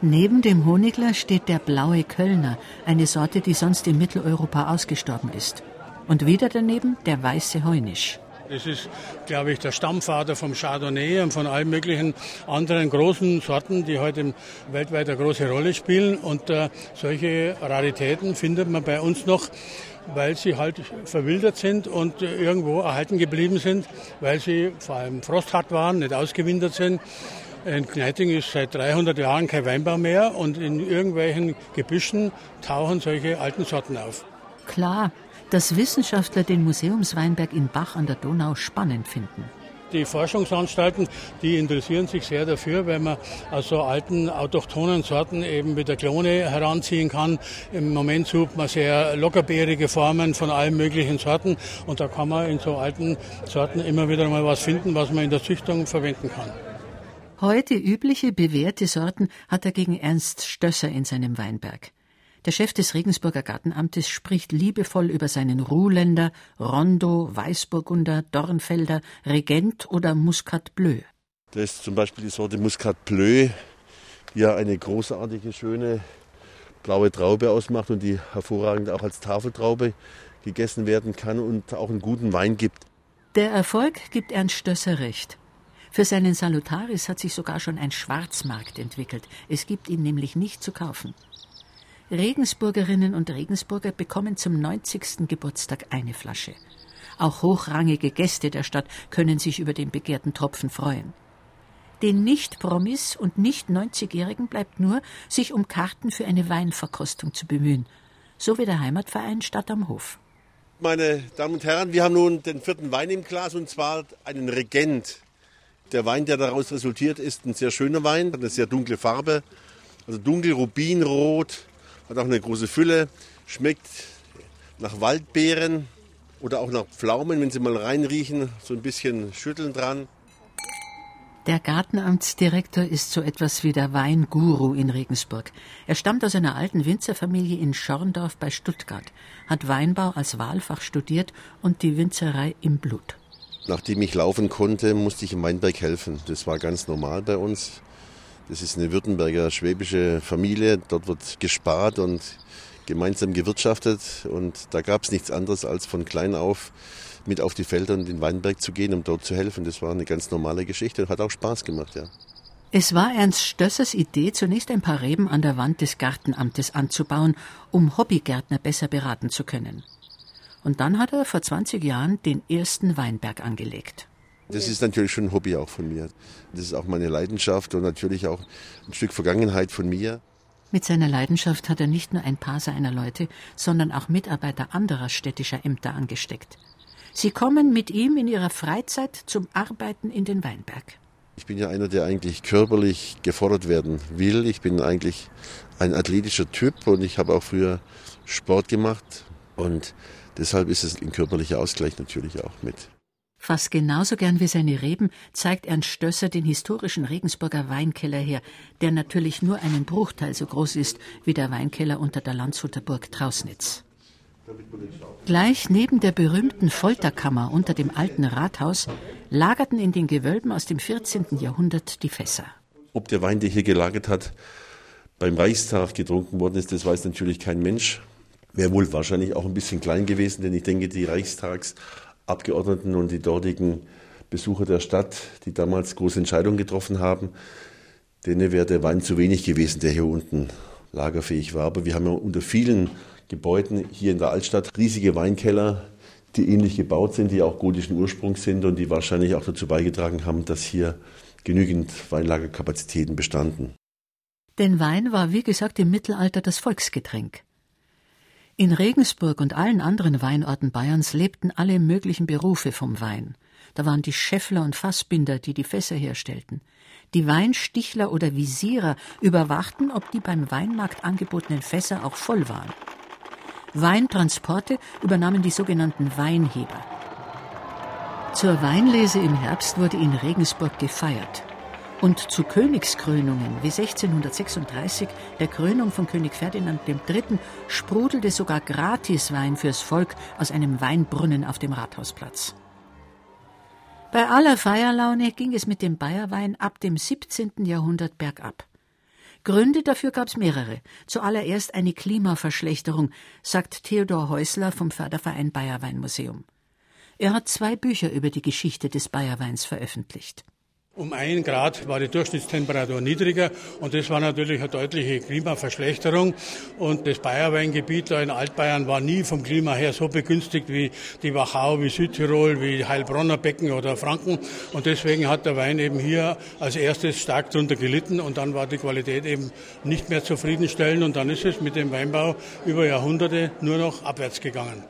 Neben dem Honigler steht der blaue Kölner, eine Sorte, die sonst in Mitteleuropa ausgestorben ist. Und wieder daneben der weiße Heunisch. Das ist, glaube ich, der Stammvater vom Chardonnay und von allen möglichen anderen großen Sorten, die heute weltweit eine große Rolle spielen. Und äh, solche Raritäten findet man bei uns noch, weil sie halt verwildert sind und äh, irgendwo erhalten geblieben sind, weil sie vor allem frosthart waren, nicht ausgewintert sind. In Kneiting ist seit 300 Jahren kein Weinbau mehr und in irgendwelchen Gebüschen tauchen solche alten Sorten auf. Klar, dass Wissenschaftler den Museumsweinberg in Bach an der Donau spannend finden. Die Forschungsanstalten, die interessieren sich sehr dafür, weil man aus so alten autochthonen Sorten eben mit der Klone heranziehen kann. Im Moment sucht man sehr lockerbeerige Formen von allen möglichen Sorten und da kann man in so alten Sorten immer wieder mal was finden, was man in der Züchtung verwenden kann. Heute übliche bewährte Sorten hat er gegen Ernst Stösser in seinem Weinberg. Der Chef des Regensburger Gartenamtes spricht liebevoll über seinen Ruhländer, Rondo, Weißburgunder, Dornfelder, Regent oder Muscat Bleu. Das ist zum Beispiel die Sorte Muscat Bleu, die ja eine großartige, schöne blaue Traube ausmacht und die hervorragend auch als Tafeltraube gegessen werden kann und auch einen guten Wein gibt. Der Erfolg gibt Ernst Stösser recht. Für seinen Salutaris hat sich sogar schon ein Schwarzmarkt entwickelt. Es gibt ihn nämlich nicht zu kaufen. Regensburgerinnen und Regensburger bekommen zum 90. Geburtstag eine Flasche. Auch hochrangige Gäste der Stadt können sich über den begehrten Tropfen freuen. Den Nicht-Promis und Nicht-90-Jährigen bleibt nur, sich um Karten für eine Weinverkostung zu bemühen, so wie der Heimatverein Stadt am Hof. Meine Damen und Herren, wir haben nun den vierten Wein im Glas und zwar einen Regent. Der Wein, der daraus resultiert, ist ein sehr schöner Wein, eine sehr dunkle Farbe, also dunkel rubinrot, Hat auch eine große Fülle, schmeckt nach Waldbeeren oder auch nach Pflaumen, wenn Sie mal reinriechen, so ein bisschen schütteln dran. Der Gartenamtsdirektor ist so etwas wie der Weinguru in Regensburg. Er stammt aus einer alten Winzerfamilie in Schorndorf bei Stuttgart, hat Weinbau als Wahlfach studiert und die Winzerei im Blut. Nachdem ich laufen konnte, musste ich im Weinberg helfen. Das war ganz normal bei uns. Das ist eine Württemberger schwäbische Familie. Dort wird gespart und gemeinsam gewirtschaftet. Und da gab es nichts anderes als von klein auf mit auf die Felder und in den Weinberg zu gehen, um dort zu helfen. Das war eine ganz normale Geschichte und hat auch Spaß gemacht, ja. Es war Ernst Stössers Idee, zunächst ein paar Reben an der Wand des Gartenamtes anzubauen, um Hobbygärtner besser beraten zu können. Und dann hat er vor 20 Jahren den ersten Weinberg angelegt. Das ist natürlich schon ein Hobby auch von mir. Das ist auch meine Leidenschaft und natürlich auch ein Stück Vergangenheit von mir. Mit seiner Leidenschaft hat er nicht nur ein paar seiner Leute, sondern auch Mitarbeiter anderer städtischer Ämter angesteckt. Sie kommen mit ihm in ihrer Freizeit zum Arbeiten in den Weinberg. Ich bin ja einer, der eigentlich körperlich gefordert werden will. Ich bin eigentlich ein athletischer Typ und ich habe auch früher Sport gemacht und deshalb ist es ein körperlicher Ausgleich natürlich auch mit. Fast genauso gern wie seine Reben zeigt Ernst Stösser den historischen Regensburger Weinkeller her, der natürlich nur einen Bruchteil so groß ist wie der Weinkeller unter der Landshuter Burg Trausnitz. Gleich neben der berühmten Folterkammer unter dem alten Rathaus lagerten in den Gewölben aus dem 14. Jahrhundert die Fässer. Ob der Wein, der hier gelagert hat, beim Reichstag getrunken worden ist, das weiß natürlich kein Mensch. Wäre wohl wahrscheinlich auch ein bisschen klein gewesen, denn ich denke, die Reichstagsabgeordneten und die dortigen Besucher der Stadt, die damals große Entscheidungen getroffen haben, denen wäre der Wein zu wenig gewesen, der hier unten lagerfähig war. Aber wir haben ja unter vielen Gebäuden hier in der Altstadt riesige Weinkeller, die ähnlich gebaut sind, die auch gotischen Ursprungs sind und die wahrscheinlich auch dazu beigetragen haben, dass hier genügend Weinlagerkapazitäten bestanden. Denn Wein war, wie gesagt, im Mittelalter das Volksgetränk. In Regensburg und allen anderen Weinorten Bayerns lebten alle möglichen Berufe vom Wein. Da waren die Schäffler und Fassbinder, die die Fässer herstellten. Die Weinstichler oder Visierer überwachten, ob die beim Weinmarkt angebotenen Fässer auch voll waren. Weintransporte übernahmen die sogenannten Weinheber. Zur Weinlese im Herbst wurde in Regensburg gefeiert. Und zu Königskrönungen wie 1636, der Krönung von König Ferdinand III., sprudelte sogar Gratiswein fürs Volk aus einem Weinbrunnen auf dem Rathausplatz. Bei aller Feierlaune ging es mit dem Bayerwein ab dem 17. Jahrhundert bergab. Gründe dafür gab es mehrere. Zuallererst eine Klimaverschlechterung, sagt Theodor Häusler vom Förderverein Bayerweinmuseum. Er hat zwei Bücher über die Geschichte des Bayerweins veröffentlicht. Um ein Grad war die Durchschnittstemperatur niedriger und das war natürlich eine deutliche Klimaverschlechterung. Und das Bayerweingebiet da in Altbayern war nie vom Klima her so begünstigt wie die Wachau, wie Südtirol, wie Heilbronner Becken oder Franken. Und deswegen hat der Wein eben hier als erstes stark darunter gelitten und dann war die Qualität eben nicht mehr zufriedenstellend und dann ist es mit dem Weinbau über Jahrhunderte nur noch abwärts gegangen.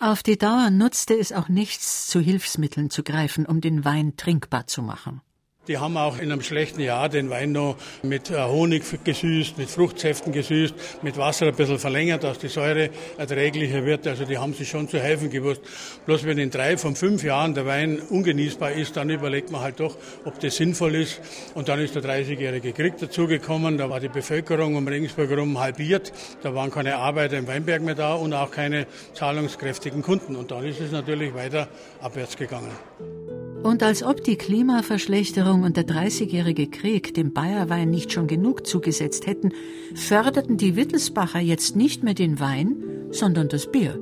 Auf die Dauer nutzte es auch nichts, zu Hilfsmitteln zu greifen, um den Wein trinkbar zu machen. Die haben auch in einem schlechten Jahr den Wein noch mit äh, Honig gesüßt, mit Fruchtsäften gesüßt, mit Wasser ein bisschen verlängert, dass die Säure erträglicher wird. Also die haben sich schon zu helfen gewusst. Bloß wenn in drei von fünf Jahren der Wein ungenießbar ist, dann überlegt man halt doch, ob das sinnvoll ist. Und dann ist der 30-jährige Krieg dazugekommen. Da war die Bevölkerung um Regensburg herum halbiert. Da waren keine Arbeiter im Weinberg mehr da und auch keine zahlungskräftigen Kunden. Und dann ist es natürlich weiter abwärts gegangen. Und als ob die Klimaverschlechterung und der Dreißigjährige Krieg dem Bayerwein nicht schon genug zugesetzt hätten, förderten die Wittelsbacher jetzt nicht mehr den Wein, sondern das Bier.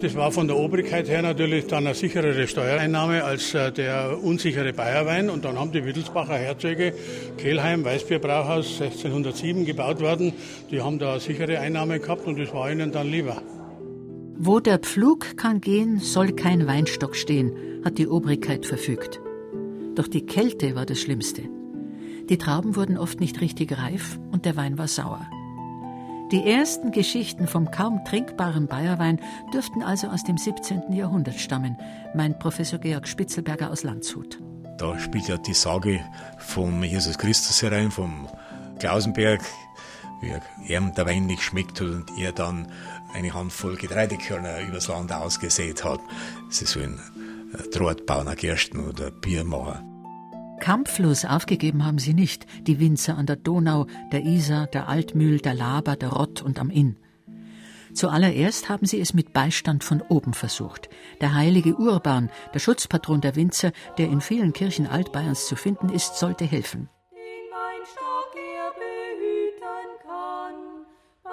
Das war von der Obrigkeit her natürlich dann eine sicherere Steuereinnahme als äh, der unsichere Bayerwein. Und dann haben die Wittelsbacher Herzöge, Kehlheim, Weißbierbrauhaus 1607 gebaut worden, die haben da eine sichere Einnahme gehabt und das war ihnen dann lieber. Wo der Pflug kann gehen, soll kein Weinstock stehen, hat die Obrigkeit verfügt. Doch die Kälte war das Schlimmste. Die Trauben wurden oft nicht richtig reif und der Wein war sauer. Die ersten Geschichten vom kaum trinkbaren Bayerwein dürften also aus dem 17. Jahrhundert stammen, meint Professor Georg Spitzelberger aus Landshut. Da spielt ja die Sage vom Jesus Christus herein, vom Klausenberg, wie ihm der Wein nicht schmeckt hat und er dann eine Handvoll Getreidekörner übers Land ausgesät hat. Sie sollen Draht bauen, Gersten oder Bier machen. Kampflos aufgegeben haben sie nicht, die Winzer an der Donau, der Isar, der Altmühl, der Laber, der Rott und am Inn. Zuallererst haben sie es mit Beistand von oben versucht. Der heilige Urban, der Schutzpatron der Winzer, der in vielen Kirchen Altbayerns zu finden ist, sollte helfen.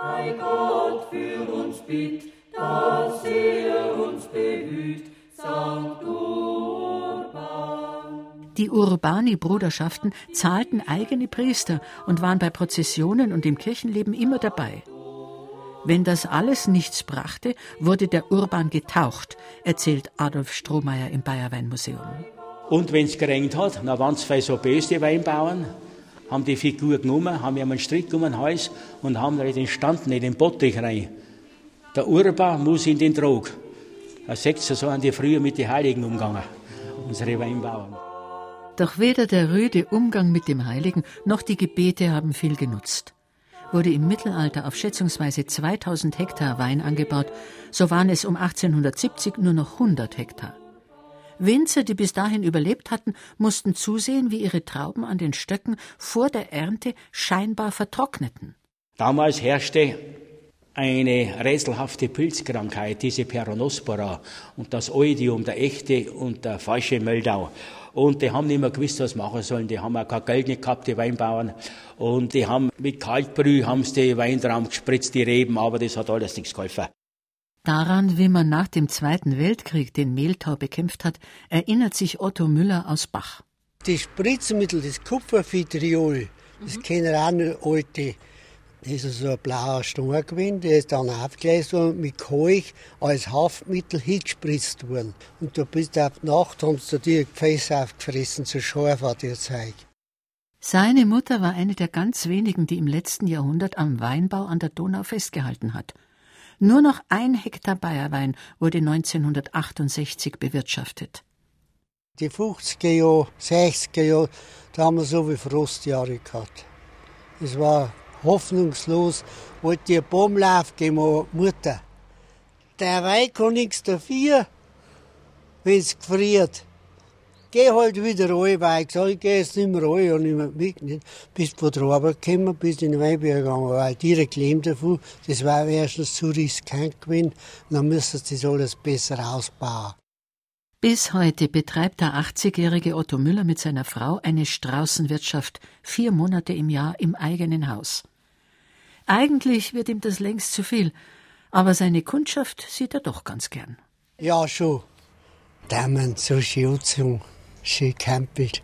Bei Gott für uns bitt, dass er uns behüt, Sankt Urban. Die Urbani-Bruderschaften zahlten eigene Priester und waren bei Prozessionen und im Kirchenleben immer dabei. Wenn das alles nichts brachte, wurde der Urban getaucht, erzählt Adolf Strohmeier im Bayerweinmuseum. Und wenn es geregnet hat, dann waren es zwei so böse Weinbauern, haben die Figur genommen, haben ihm einen Strick um den Hals und haben den Stand in den Bottich rein. Der Urban muss in den Trog. Er sagt, so haben die früher mit den Heiligen umgegangen, unsere Weinbauern. Doch weder der rüde Umgang mit dem Heiligen noch die Gebete haben viel genutzt. Wurde im Mittelalter auf schätzungsweise 2000 Hektar Wein angebaut, so waren es um 1870 nur noch 100 Hektar. Winzer, die bis dahin überlebt hatten, mussten zusehen, wie ihre Trauben an den Stöcken vor der Ernte scheinbar vertrockneten. Damals herrschte eine rätselhafte Pilzkrankheit, diese Peronospora und das Oidium, der echte und der falsche Meldau. Und die haben nicht mehr gewusst, was machen sollen. Die haben auch kein Geld nicht gehabt, die Weinbauern. Und die haben mit Kaltbrüh haben sie die Weintraum gespritzt, die Reben, aber das hat alles nichts geholfen. Daran, wie man nach dem Zweiten Weltkrieg den Mehltau bekämpft hat, erinnert sich Otto Müller aus Bach. Die Spritzmittel, das Kupfervitriol, das mhm. kennen auch noch alte ist so ein blauer Stein gewesen, der ist dann aufgelesen worden mit Kalk als Haftmittel hingespritzt worden. Und da bist du auf die Nacht, haben sie dir Gefäße aufgefressen, so scharf war der Zeug. Seine Mutter war eine der ganz wenigen, die im letzten Jahrhundert am Weinbau an der Donau festgehalten hat. Nur noch ein Hektar Bayerwein wurde 1968 bewirtschaftet. Die 50er Jahre, 60er Jahre, da haben wir so wie Frostjahre gehabt. Es war hoffnungslos, wollte ihr Baumlauf gehen, Mutter. Der Wein kann nichts dafür, wenn es gefriert. Geh halt wieder rein, weil ich sage, ich geh jetzt nicht mehr rein und nicht mehr mit. Bist von der Arbeit gekommen, bist in den Weinberg gegangen, weil direkt leben davon. Das war erstens zu riskant gewesen. Dann müsstest du das alles besser ausbauen. Bis heute betreibt der 80-jährige Otto Müller mit seiner Frau eine Straußenwirtschaft, vier Monate im Jahr im eigenen Haus. Eigentlich wird ihm das längst zu viel, aber seine Kundschaft sieht er doch ganz gern. Ja, schon. Damen so schön anziehen, schön campelt.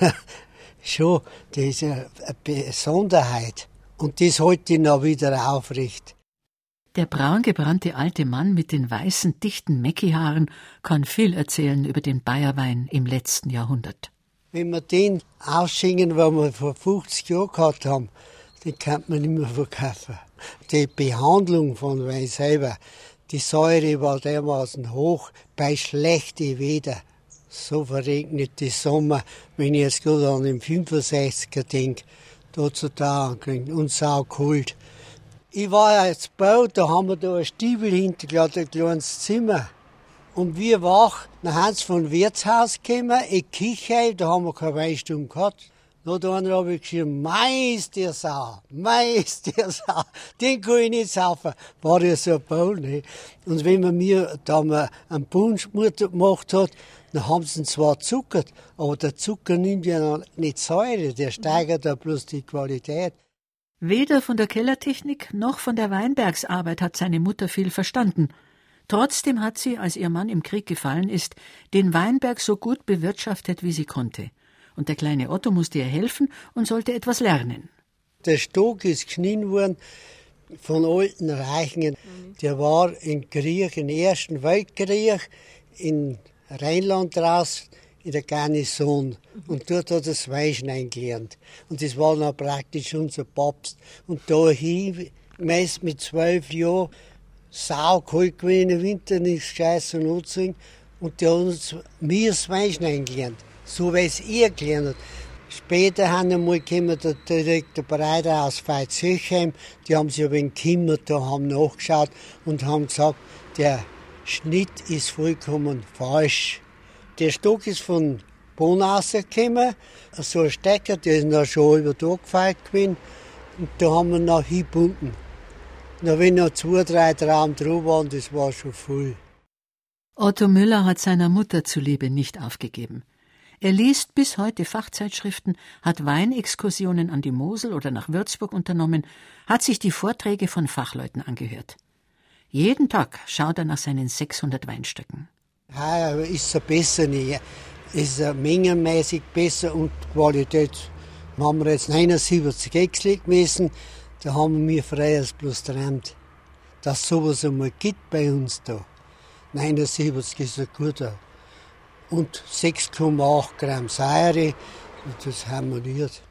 schon, das ist eine Besonderheit. Und das hält ihn auch wieder aufrecht. Der braungebrannte alte Mann mit den weißen, dichten Meckihaaren kann viel erzählen über den Bayerwein im letzten Jahrhundert. Wenn wir den ausschenken, was wir vor 50 Jahren gehabt haben, die kann man nicht mehr verkaufen. Die Behandlung von Wein selber, die Säure war dermaßen hoch bei schlechten Wetter. So verregnet die Sommer, wenn ich jetzt gerade an den 65er denke, da zu da und sau kalt. Ich war jetzt Bau, da haben wir da ein Stiebel hintergelassen, ein kleines Zimmer. Und wir wach, dann haben sie von Wirtshaus gekommen, in Kichheim, da haben wir keine Weinstunde gehabt. Da habe ich geschrieben, Meistersau, Meistersau, den kann ich nicht saufen. War ja so ein Bowl, ne? Und wenn man mir da mal einen Punschmutter gemacht hat, dann haben sie ihn zwar zuckert, aber der Zucker nimmt ja nicht Säure, der steigert da bloß die Qualität. Weder von der Kellertechnik noch von der Weinbergsarbeit hat seine Mutter viel verstanden. Trotzdem hat sie, als ihr Mann im Krieg gefallen ist, den Weinberg so gut bewirtschaftet, wie sie konnte und der kleine Otto musste ihr helfen und sollte etwas lernen. Der Stock ist geschnitten worden von alten Reichen. Der war im Krieg, im Ersten Weltkrieg, in Rheinland raus, in der Garnison. Und dort hat er das Weinschneiden gelernt. Und das war dann praktisch unser Papst. Und da hin, mit zwölf Jahren, saukalt gewesen, im Winter nichts Scheiß und Nutzung. Und der hat uns mir das Weinschneiden gelernt so wie es ihr gelernt hat. Später haben einmal gekommen, der Direktor Breiter aus Veitshöchheim, die haben sich aber in Kimmer da haben nachgeschaut und haben gesagt, der Schnitt ist vollkommen falsch. Der Stock ist von Bonn rausgekommen, so ein Stecker, der ist noch schon über da gefallen gewesen, und da haben wir noch hingebunden. Na, wenn noch zwei, drei Traum drauf waren, das war schon voll. Otto Müller hat seiner Mutter zuliebe nicht aufgegeben. Er liest bis heute Fachzeitschriften, hat Weinexkursionen an die Mosel oder nach Würzburg unternommen, hat sich die Vorträge von Fachleuten angehört. Jeden Tag schaut er nach seinen 600 Weinstöcken. Ja, ist es besser nicht. Ist er mengenmäßig besser und Qualität. Haben wir jetzt 79 Exli gemessen, da haben wir freies plus träumt, dass sowas einmal gibt bei uns da. 79 ist ein guter. Und 6,8 Gramm Säure, das harmoniert.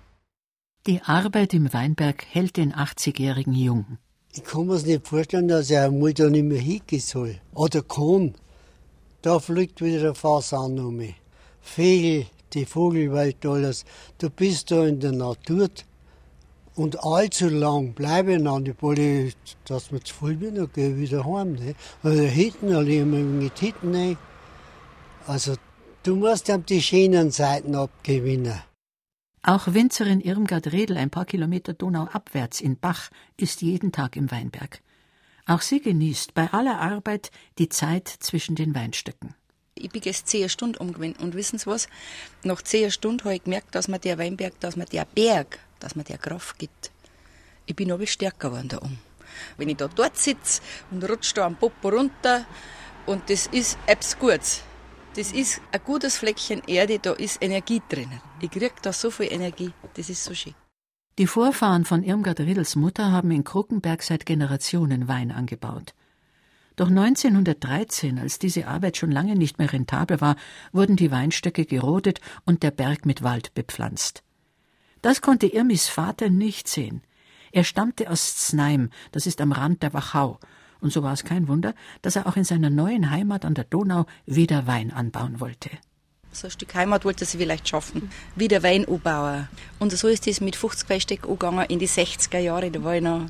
Die Arbeit im Weinberg hält den 80-Jährigen jung. Ich kann mir nicht vorstellen, dass er einmal da nicht mehr hingehen soll. Oder kann. Da fliegt wieder der Fasan um mich. Vögel, die Vogelwelt, alles. Du bist da in der Natur. Und allzu lang bleiben an die Polly, dass wir zu viel bin, dann gehe ich wieder heim. Ne? Weil hinten alle immer mit hinten ne? Also, du musst dann die schönen Seiten abgewinnen. Auch Winzerin Irmgard Redl, ein paar Kilometer donauabwärts in Bach, ist jeden Tag im Weinberg. Auch sie genießt bei aller Arbeit die Zeit zwischen den Weinstöcken. Ich bin jetzt zehn Stunden umgewinnt und wissen Sie was? Nach zehn Stunden habe ich gemerkt, dass mir der Weinberg, dass mir der Berg, dass mir der Kraft gibt. Ich bin aber stärker geworden da um. Wenn ich da dort sitze und rutsche da am Popo runter und das ist etwas Gutes. Das ist ein gutes Fleckchen Erde, da ist Energie drinnen. Ich kriege da so viel Energie, das ist so schön. Die Vorfahren von Irmgard Riedels Mutter haben in Kruckenberg seit Generationen Wein angebaut. Doch 1913, als diese Arbeit schon lange nicht mehr rentabel war, wurden die Weinstöcke gerodet und der Berg mit Wald bepflanzt. Das konnte Irmis Vater nicht sehen. Er stammte aus Znaim, das ist am Rand der Wachau, und so war es kein Wunder, dass er auch in seiner neuen Heimat an der Donau wieder Wein anbauen wollte. So ein Stück Heimat wollte sie vielleicht schaffen. Wieder Wein anbauen. Und so ist das mit 50 Weinsteck angegangen in die 60er Jahre. Da war ich noch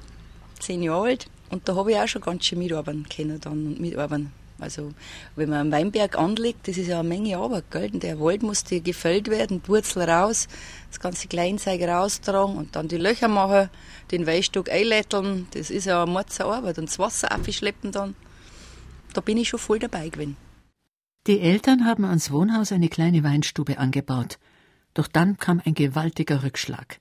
zehn Jahre alt. Und da habe ich auch schon ganz schön mitarbeiten können dann und mitarbeiten. Also, wenn man einen Weinberg anlegt, das ist ja eine Menge Arbeit, gell? Und der Wald musste gefällt werden, die Wurzel raus, das ganze Kleinzeug raustragen und dann die Löcher machen, den Weinstock einlätteln. Das ist ja eine Mordsarbeit. Und das Wasser aufschleppen dann. Da bin ich schon voll dabei gewesen. Die Eltern haben ans Wohnhaus eine kleine Weinstube angebaut. Doch dann kam ein gewaltiger Rückschlag.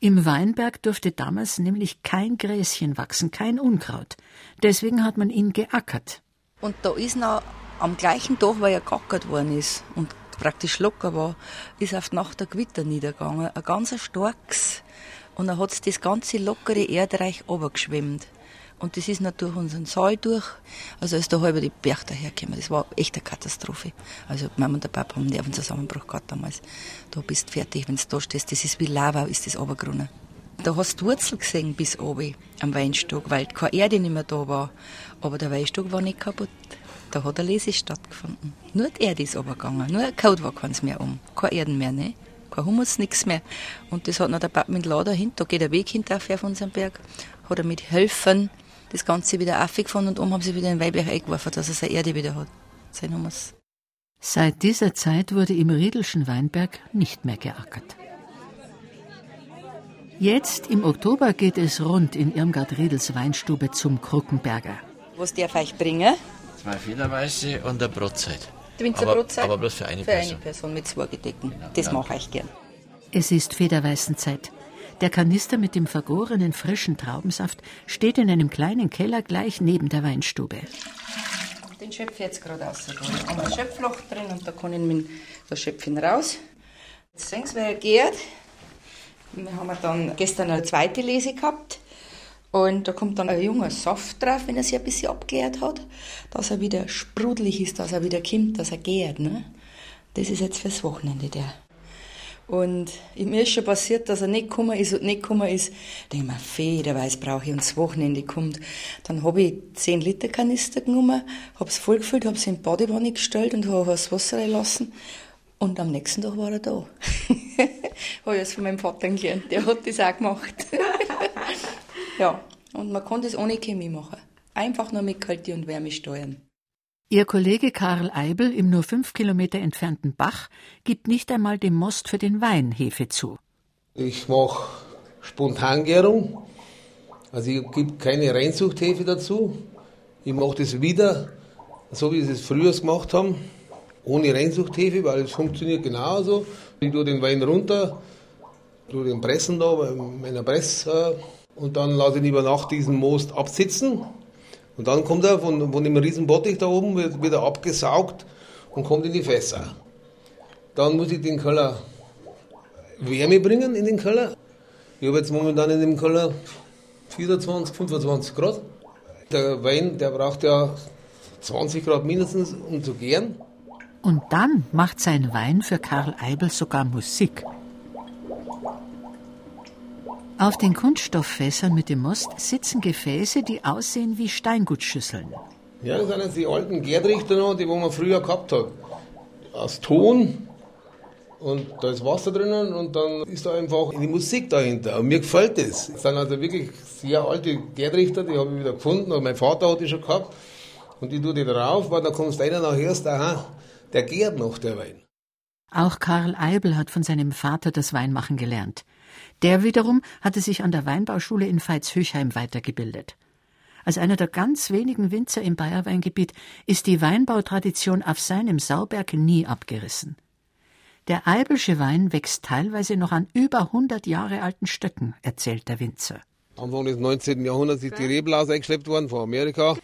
Im Weinberg durfte damals nämlich kein Gräschen wachsen, kein Unkraut. Deswegen hat man ihn geackert. Und da ist noch am gleichen Tag, weil er geackert worden ist und praktisch locker war, ist auf die Nacht der Gewitter niedergegangen. Ein ganz starkes. Und dann hat das ganze lockere Erdreich runtergeschwemmt. Und das ist durch unseren Saal durch. Also ist da halber die Berg dahergekommen. Das war echt eine Katastrophe. Also Mama und der Papa haben einen Nervenzusammenbruch gehabt damals. Da bist du fertig, wenn du da stehst. Das ist wie Lava, ist das runtergerunnen. Da hast du Wurzel gesehen bis oben am Weinstock, weil keine Erde nicht mehr da war. Aber der Weinstock war nicht kaputt. Da hat eine Lese stattgefunden. Nur die Erde ist runtergegangen. Nur Kaut war keins mehr um. Keine Erden mehr, ne? Kein Humus, nichts mehr. Und das hat noch der mit Lader hin. Da geht der Weg hinter auf unserem Berg. Hat er mit Helfern das Ganze wieder aufgefunden und um haben sie wieder den Weinberg eingeworfen, dass er seine Erde wieder hat. Sein Humus. Seit dieser Zeit wurde im Riedelschen Weinberg nicht mehr geackert. Jetzt im Oktober geht es rund in Irmgard Riedels Weinstube zum Kruckenberger. Was darf ich bringen? Zwei Federweiße und eine Brotzeit. Die Winzer aber, Brotzeit? aber bloß für eine Für Person. eine Person mit zwei Gedecken. Das Ja. mache ich gern. Es ist Federweißenzeit. Der Kanister mit dem vergorenen frischen Traubensaft steht in einem kleinen Keller gleich neben der Weinstube. Den schöpfe ich jetzt gerade raus. Da haben ein Schöpfloch drin und da kann ich mit das Schöpfchen raus. Jetzt sehen Sie, wer gärt. Wir haben dann gestern eine zweite Lese gehabt. Und da kommt dann ein junger Saft drauf, wenn er sich ein bisschen abgärt hat, dass er wieder sprudelig ist, dass er wieder kommt, dass er gärt. Ne? Das ist jetzt fürs Wochenende der. Und mir ist schon passiert, dass er nicht gekommen ist und nicht gekommen ist. Da denke ich mir, Federweiß brauche ich und das Wochenende kommt. Dann habe ich 10 Liter Kanister genommen, habe es vollgefüllt, habe es in die Badewanne gestellt und habe das Wasser reinlassen. Und am nächsten Tag war er da. habe ich es von meinem Vater gelernt. Der hat das auch gemacht. ja, und man kann das ohne Chemie machen. Einfach nur mit Kälte und Wärme steuern. Ihr Kollege Karl Eibel im nur fünf Kilometer entfernten Bach gibt nicht einmal dem Most für den Wein Hefe zu. Ich mache Spontangärung. Also ich gebe keine Reinzuchthefe dazu. Ich mache das wieder, so wie sie es früher gemacht haben, ohne Reinzuchthefe, weil es funktioniert genauso. Ich tue den Wein runter, tue den Pressen da bei meiner Presse und dann lasse ich über Nacht diesen Most absitzen. Und dann kommt er von, von dem riesen Bottich da oben, wird wieder abgesaugt und kommt in die Fässer. Dann muss ich den Keller Wärme bringen in den Keller. Ich habe jetzt momentan in dem Keller 24, 25 Grad. Der Wein, der braucht ja 20 Grad mindestens, um zu gären. Und dann macht sein Wein für Karl Eibel sogar Musik. Auf den Kunststofffässern mit dem Most sitzen Gefäße, die aussehen wie Steingutschüsseln. Ja, das sind jetzt die alten Gärtrichter noch, die wo man früher gehabt hat. Aus Ton und da ist Wasser drinnen und dann ist da einfach die Musik dahinter. Und mir gefällt das. Das sind also wirklich sehr alte Gärtrichter, die habe ich wieder gefunden. Und mein Vater hat die schon gehabt. Und die tue die drauf, weil da kommst du einer nachher hörst, aha, der gärt noch, der Wein. Auch Karl Eibel hat von seinem Vater das Weinmachen gelernt. Der wiederum hatte sich an der Weinbauschule in Veitshöchheim weitergebildet. Als einer der ganz wenigen Winzer im Bayerweingebiet ist die Weinbautradition auf seinem Sauberg nie abgerissen. Der Eibelsche Wein wächst teilweise noch an über 100 Jahre alten Stöcken, erzählt der Winzer. Anfang des 19. Jahrhunderts ist die Reblaus eingeschleppt worden von Amerika.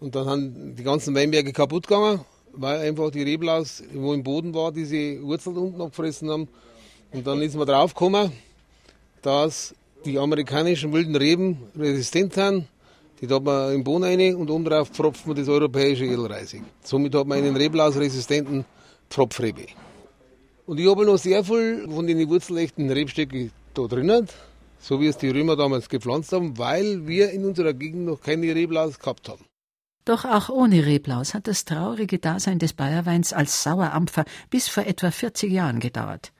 Und dann haben die ganzen Weinberge kaputt gegangen, weil einfach die Reblaus, wo im Boden war, diese Wurzeln unten abgefressen haben. Und dann ist man draufgekommen, dass die amerikanischen wilden Reben resistent sind. Die hat man im Boden rein und oben drauf pfropft man das europäische Edelreisig. Somit hat man einen Reblaus-resistenten Pfropfrebe. Und ich habe noch sehr viel von den wurzelechten Rebstöcken da drinnen, so wie es die Römer damals gepflanzt haben, weil wir in unserer Gegend noch keine Reblaus gehabt haben. Doch auch ohne Reblaus hat das traurige Dasein des Bayerweins als Sauerampfer bis vor etwa 40 Jahren gedauert.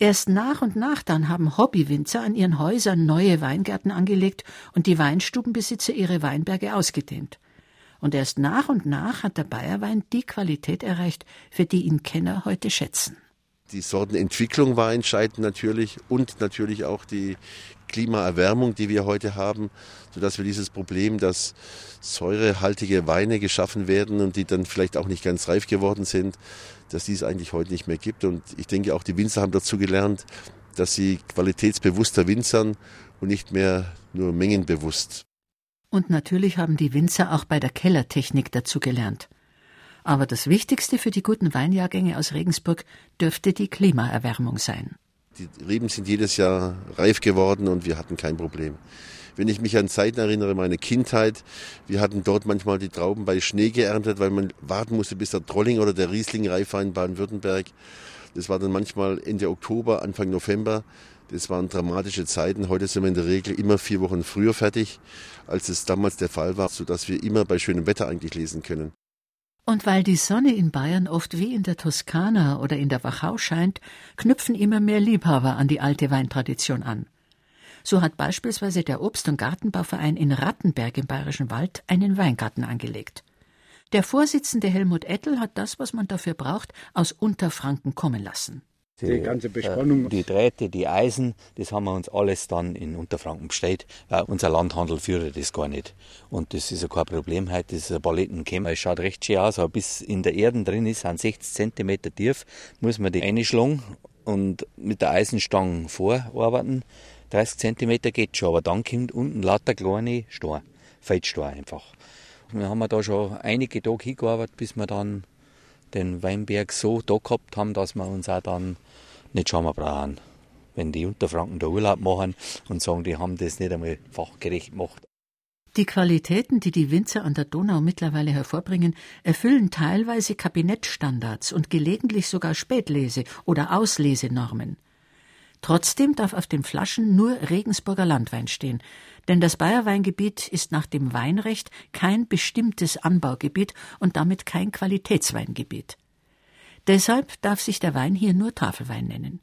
Erst nach und nach dann haben Hobbywinzer an ihren Häusern neue Weingärten angelegt und die Weinstubenbesitzer ihre Weinberge ausgedehnt. Und erst nach und nach hat der Bayerwein die Qualität erreicht, für die ihn Kenner heute schätzen. Die Sortenentwicklung war entscheidend natürlich und natürlich auch die Klimaerwärmung, die wir heute haben, sodass wir dieses Problem, dass säurehaltige Weine geschaffen werden und die dann vielleicht auch nicht ganz reif geworden sind, dass dies eigentlich heute nicht mehr gibt. Und ich denke, auch die Winzer haben dazu gelernt, dass sie qualitätsbewusster winzern und nicht mehr nur mengenbewusst. Und natürlich haben die Winzer auch bei der Kellertechnik dazu gelernt. Aber das Wichtigste für die guten Weinjahrgänge aus Regensburg dürfte die Klimaerwärmung sein. Die Reben sind jedes Jahr reif geworden und wir hatten kein Problem. Wenn ich mich an Zeiten erinnere, meine Kindheit, wir hatten dort manchmal die Trauben bei Schnee geerntet, weil man warten musste, bis der Trolling oder der Riesling reif war in Baden-Württemberg. Das war dann manchmal Ende Oktober, Anfang November. Das waren dramatische Zeiten. Heute sind wir in der Regel immer vier Wochen früher fertig, als es damals der Fall war, sodass wir immer bei schönem Wetter eigentlich lesen können. Und weil die Sonne in Bayern oft wie in der Toskana oder in der Wachau scheint, knüpfen immer mehr Liebhaber an die alte Weintradition an. So hat beispielsweise der Obst- und Gartenbauverein in Rattenberg im Bayerischen Wald einen Weingarten angelegt. Der Vorsitzende Helmut Ettel hat das, was man dafür braucht, aus Unterfranken kommen lassen. Die, die ganze Bespannung. Äh, die Drähte, die Eisen, das haben wir uns alles dann in Unterfranken bestellt, weil unser Landhandel führt das gar nicht. Und das ist ja kein Problem heute, das ist ein Palettenkämmer, es schaut recht schön aus, aber bis in der Erde drin ist, sind 60 cm tief, muss man die einschlagen und mit der Eisenstange vorarbeiten. 30 cm geht schon, aber dann kommt unten lauter kleine Steine, Feldsteine einfach. Wir haben da schon einige Tage hingearbeitet, bis wir dann den Weinberg so da gehabt haben, dass wir uns auch dann nicht schauen brauchen. Wenn die Unterfranken da Urlaub machen und sagen, die haben das nicht einmal fachgerecht gemacht. Die Qualitäten, die die Winzer an der Donau mittlerweile hervorbringen, erfüllen teilweise Kabinettstandards und gelegentlich sogar Spätlese- oder Auslesenormen. Trotzdem darf auf den Flaschen nur Regensburger Landwein stehen, denn das Bayerweingebiet ist nach dem Weinrecht kein bestimmtes Anbaugebiet und damit kein Qualitätsweingebiet. Deshalb darf sich der Wein hier nur Tafelwein nennen.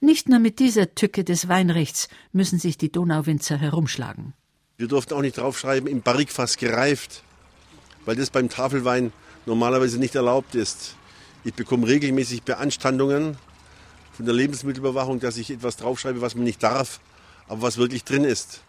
Nicht nur mit dieser Tücke des Weinrechts müssen sich die Donauwinzer herumschlagen. Wir durften auch nicht draufschreiben, im Barrikfass gereift, weil das beim Tafelwein normalerweise nicht erlaubt ist. Ich bekomme regelmäßig Beanstandungen von der Lebensmittelüberwachung, dass ich etwas draufschreibe, was man nicht darf, aber was wirklich drin ist.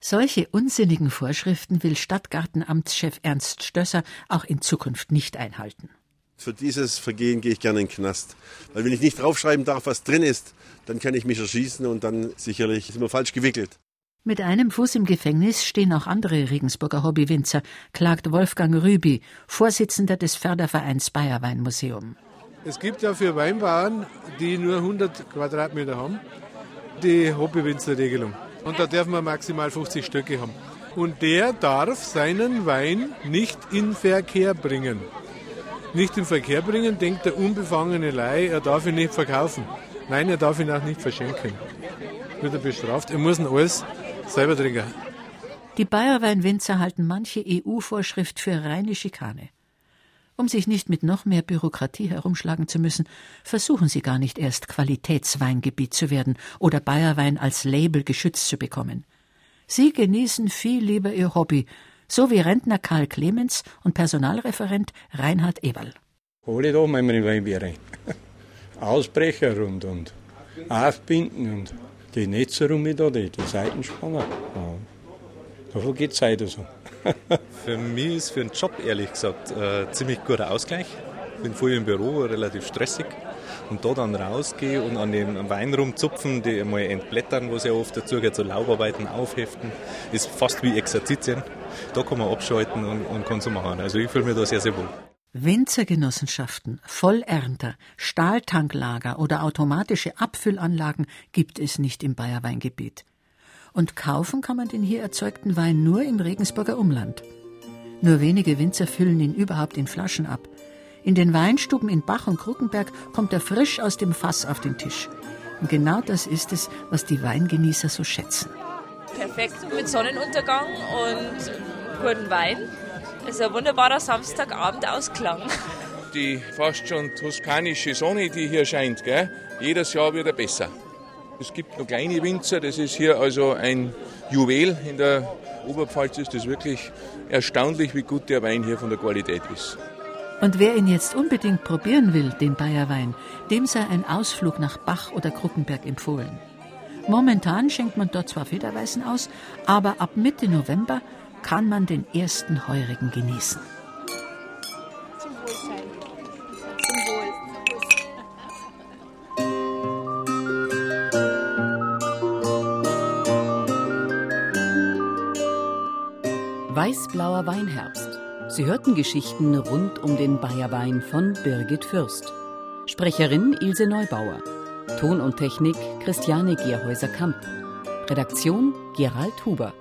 Solche unsinnigen Vorschriften will Stadtgartenamtschef Ernst Stösser auch in Zukunft nicht einhalten. Für dieses Vergehen gehe ich gerne in den Knast. Weil wenn ich nicht draufschreiben darf, was drin ist, dann kann ich mich erschießen und dann sicherlich sind wir falsch gewickelt. Mit einem Fuß im Gefängnis stehen auch andere Regensburger Hobbywinzer, klagt Wolfgang Rübi, Vorsitzender des Fördervereins Bayerweinmuseum. Es gibt ja für Weinbauern, die nur 100 Quadratmeter haben, die Hobbywinzerregelung. Und da dürfen wir maximal 50 Stücke haben. Und der darf seinen Wein nicht in Verkehr bringen. Nicht in Verkehr bringen, denkt der unbefangene Laie, er darf ihn nicht verkaufen. Nein, er darf ihn auch nicht verschenken. Wird er bestraft. Er muss ihn alles selber trinken. Die Bayerweinwinzer halten manche EU-Vorschrift für reine Schikane. Um sich nicht mit noch mehr Bürokratie herumschlagen zu müssen, versuchen sie gar nicht erst Qualitätsweingebiet zu werden oder Bayerwein als Label geschützt zu bekommen. Sie genießen viel lieber ihr Hobby, so wie Rentner Karl Clemens und Personalreferent Reinhard Eberl. Machen wir in Weinbier rein. Ausbrecher und, und aufbinden und die Netze rum da, die, die Seitenspanner. Ja. Da geht Zeit also. Für mich ist für den Job ehrlich gesagt ein ziemlich guter Ausgleich. Ich bin vorher im Büro, relativ stressig. Und da dann rausgehe und an dem Wein rumzupfen, die einmal entblättern, was ja oft dazu geht, so Laubarbeiten aufheften, ist fast wie Exerzitien. Da kann man abschalten und, und kann so machen. Also ich fühle mich da sehr, sehr wohl. Winzergenossenschaften, Vollernter, Stahltanklager oder automatische Abfüllanlagen gibt es nicht im Bayerweingebiet. Und kaufen kann man den hier erzeugten Wein nur im Regensburger Umland. Nur wenige Winzer füllen ihn überhaupt in Flaschen ab. In den Weinstuben in Bach und Kruckenberg kommt er frisch aus dem Fass auf den Tisch. Und genau das ist es, was die Weingenießer so schätzen. Perfekt mit Sonnenuntergang und guten Wein. Es ist ein wunderbarer Samstagabendausklang. Die fast schon toskanische Sonne, die hier scheint, gell? jedes Jahr wieder besser. Es gibt noch kleine Winzer, das ist hier also ein Juwel. In der Oberpfalz ist es wirklich erstaunlich, wie gut der Wein hier von der Qualität ist. Und wer ihn jetzt unbedingt probieren will, den Bayerwein, dem sei ein Ausflug nach Bach oder Kruckenberg empfohlen. Momentan schenkt man dort zwar Federweißen aus, aber ab Mitte November kann man den ersten Heurigen genießen. Weißblauer Weinherbst. Sie hörten Geschichten rund um den Bayerwein von Birgit Fürst. Sprecherin Ilse Neubauer. Ton und Technik Christiane Gierhäuser-Kamp. Redaktion Gerald Huber.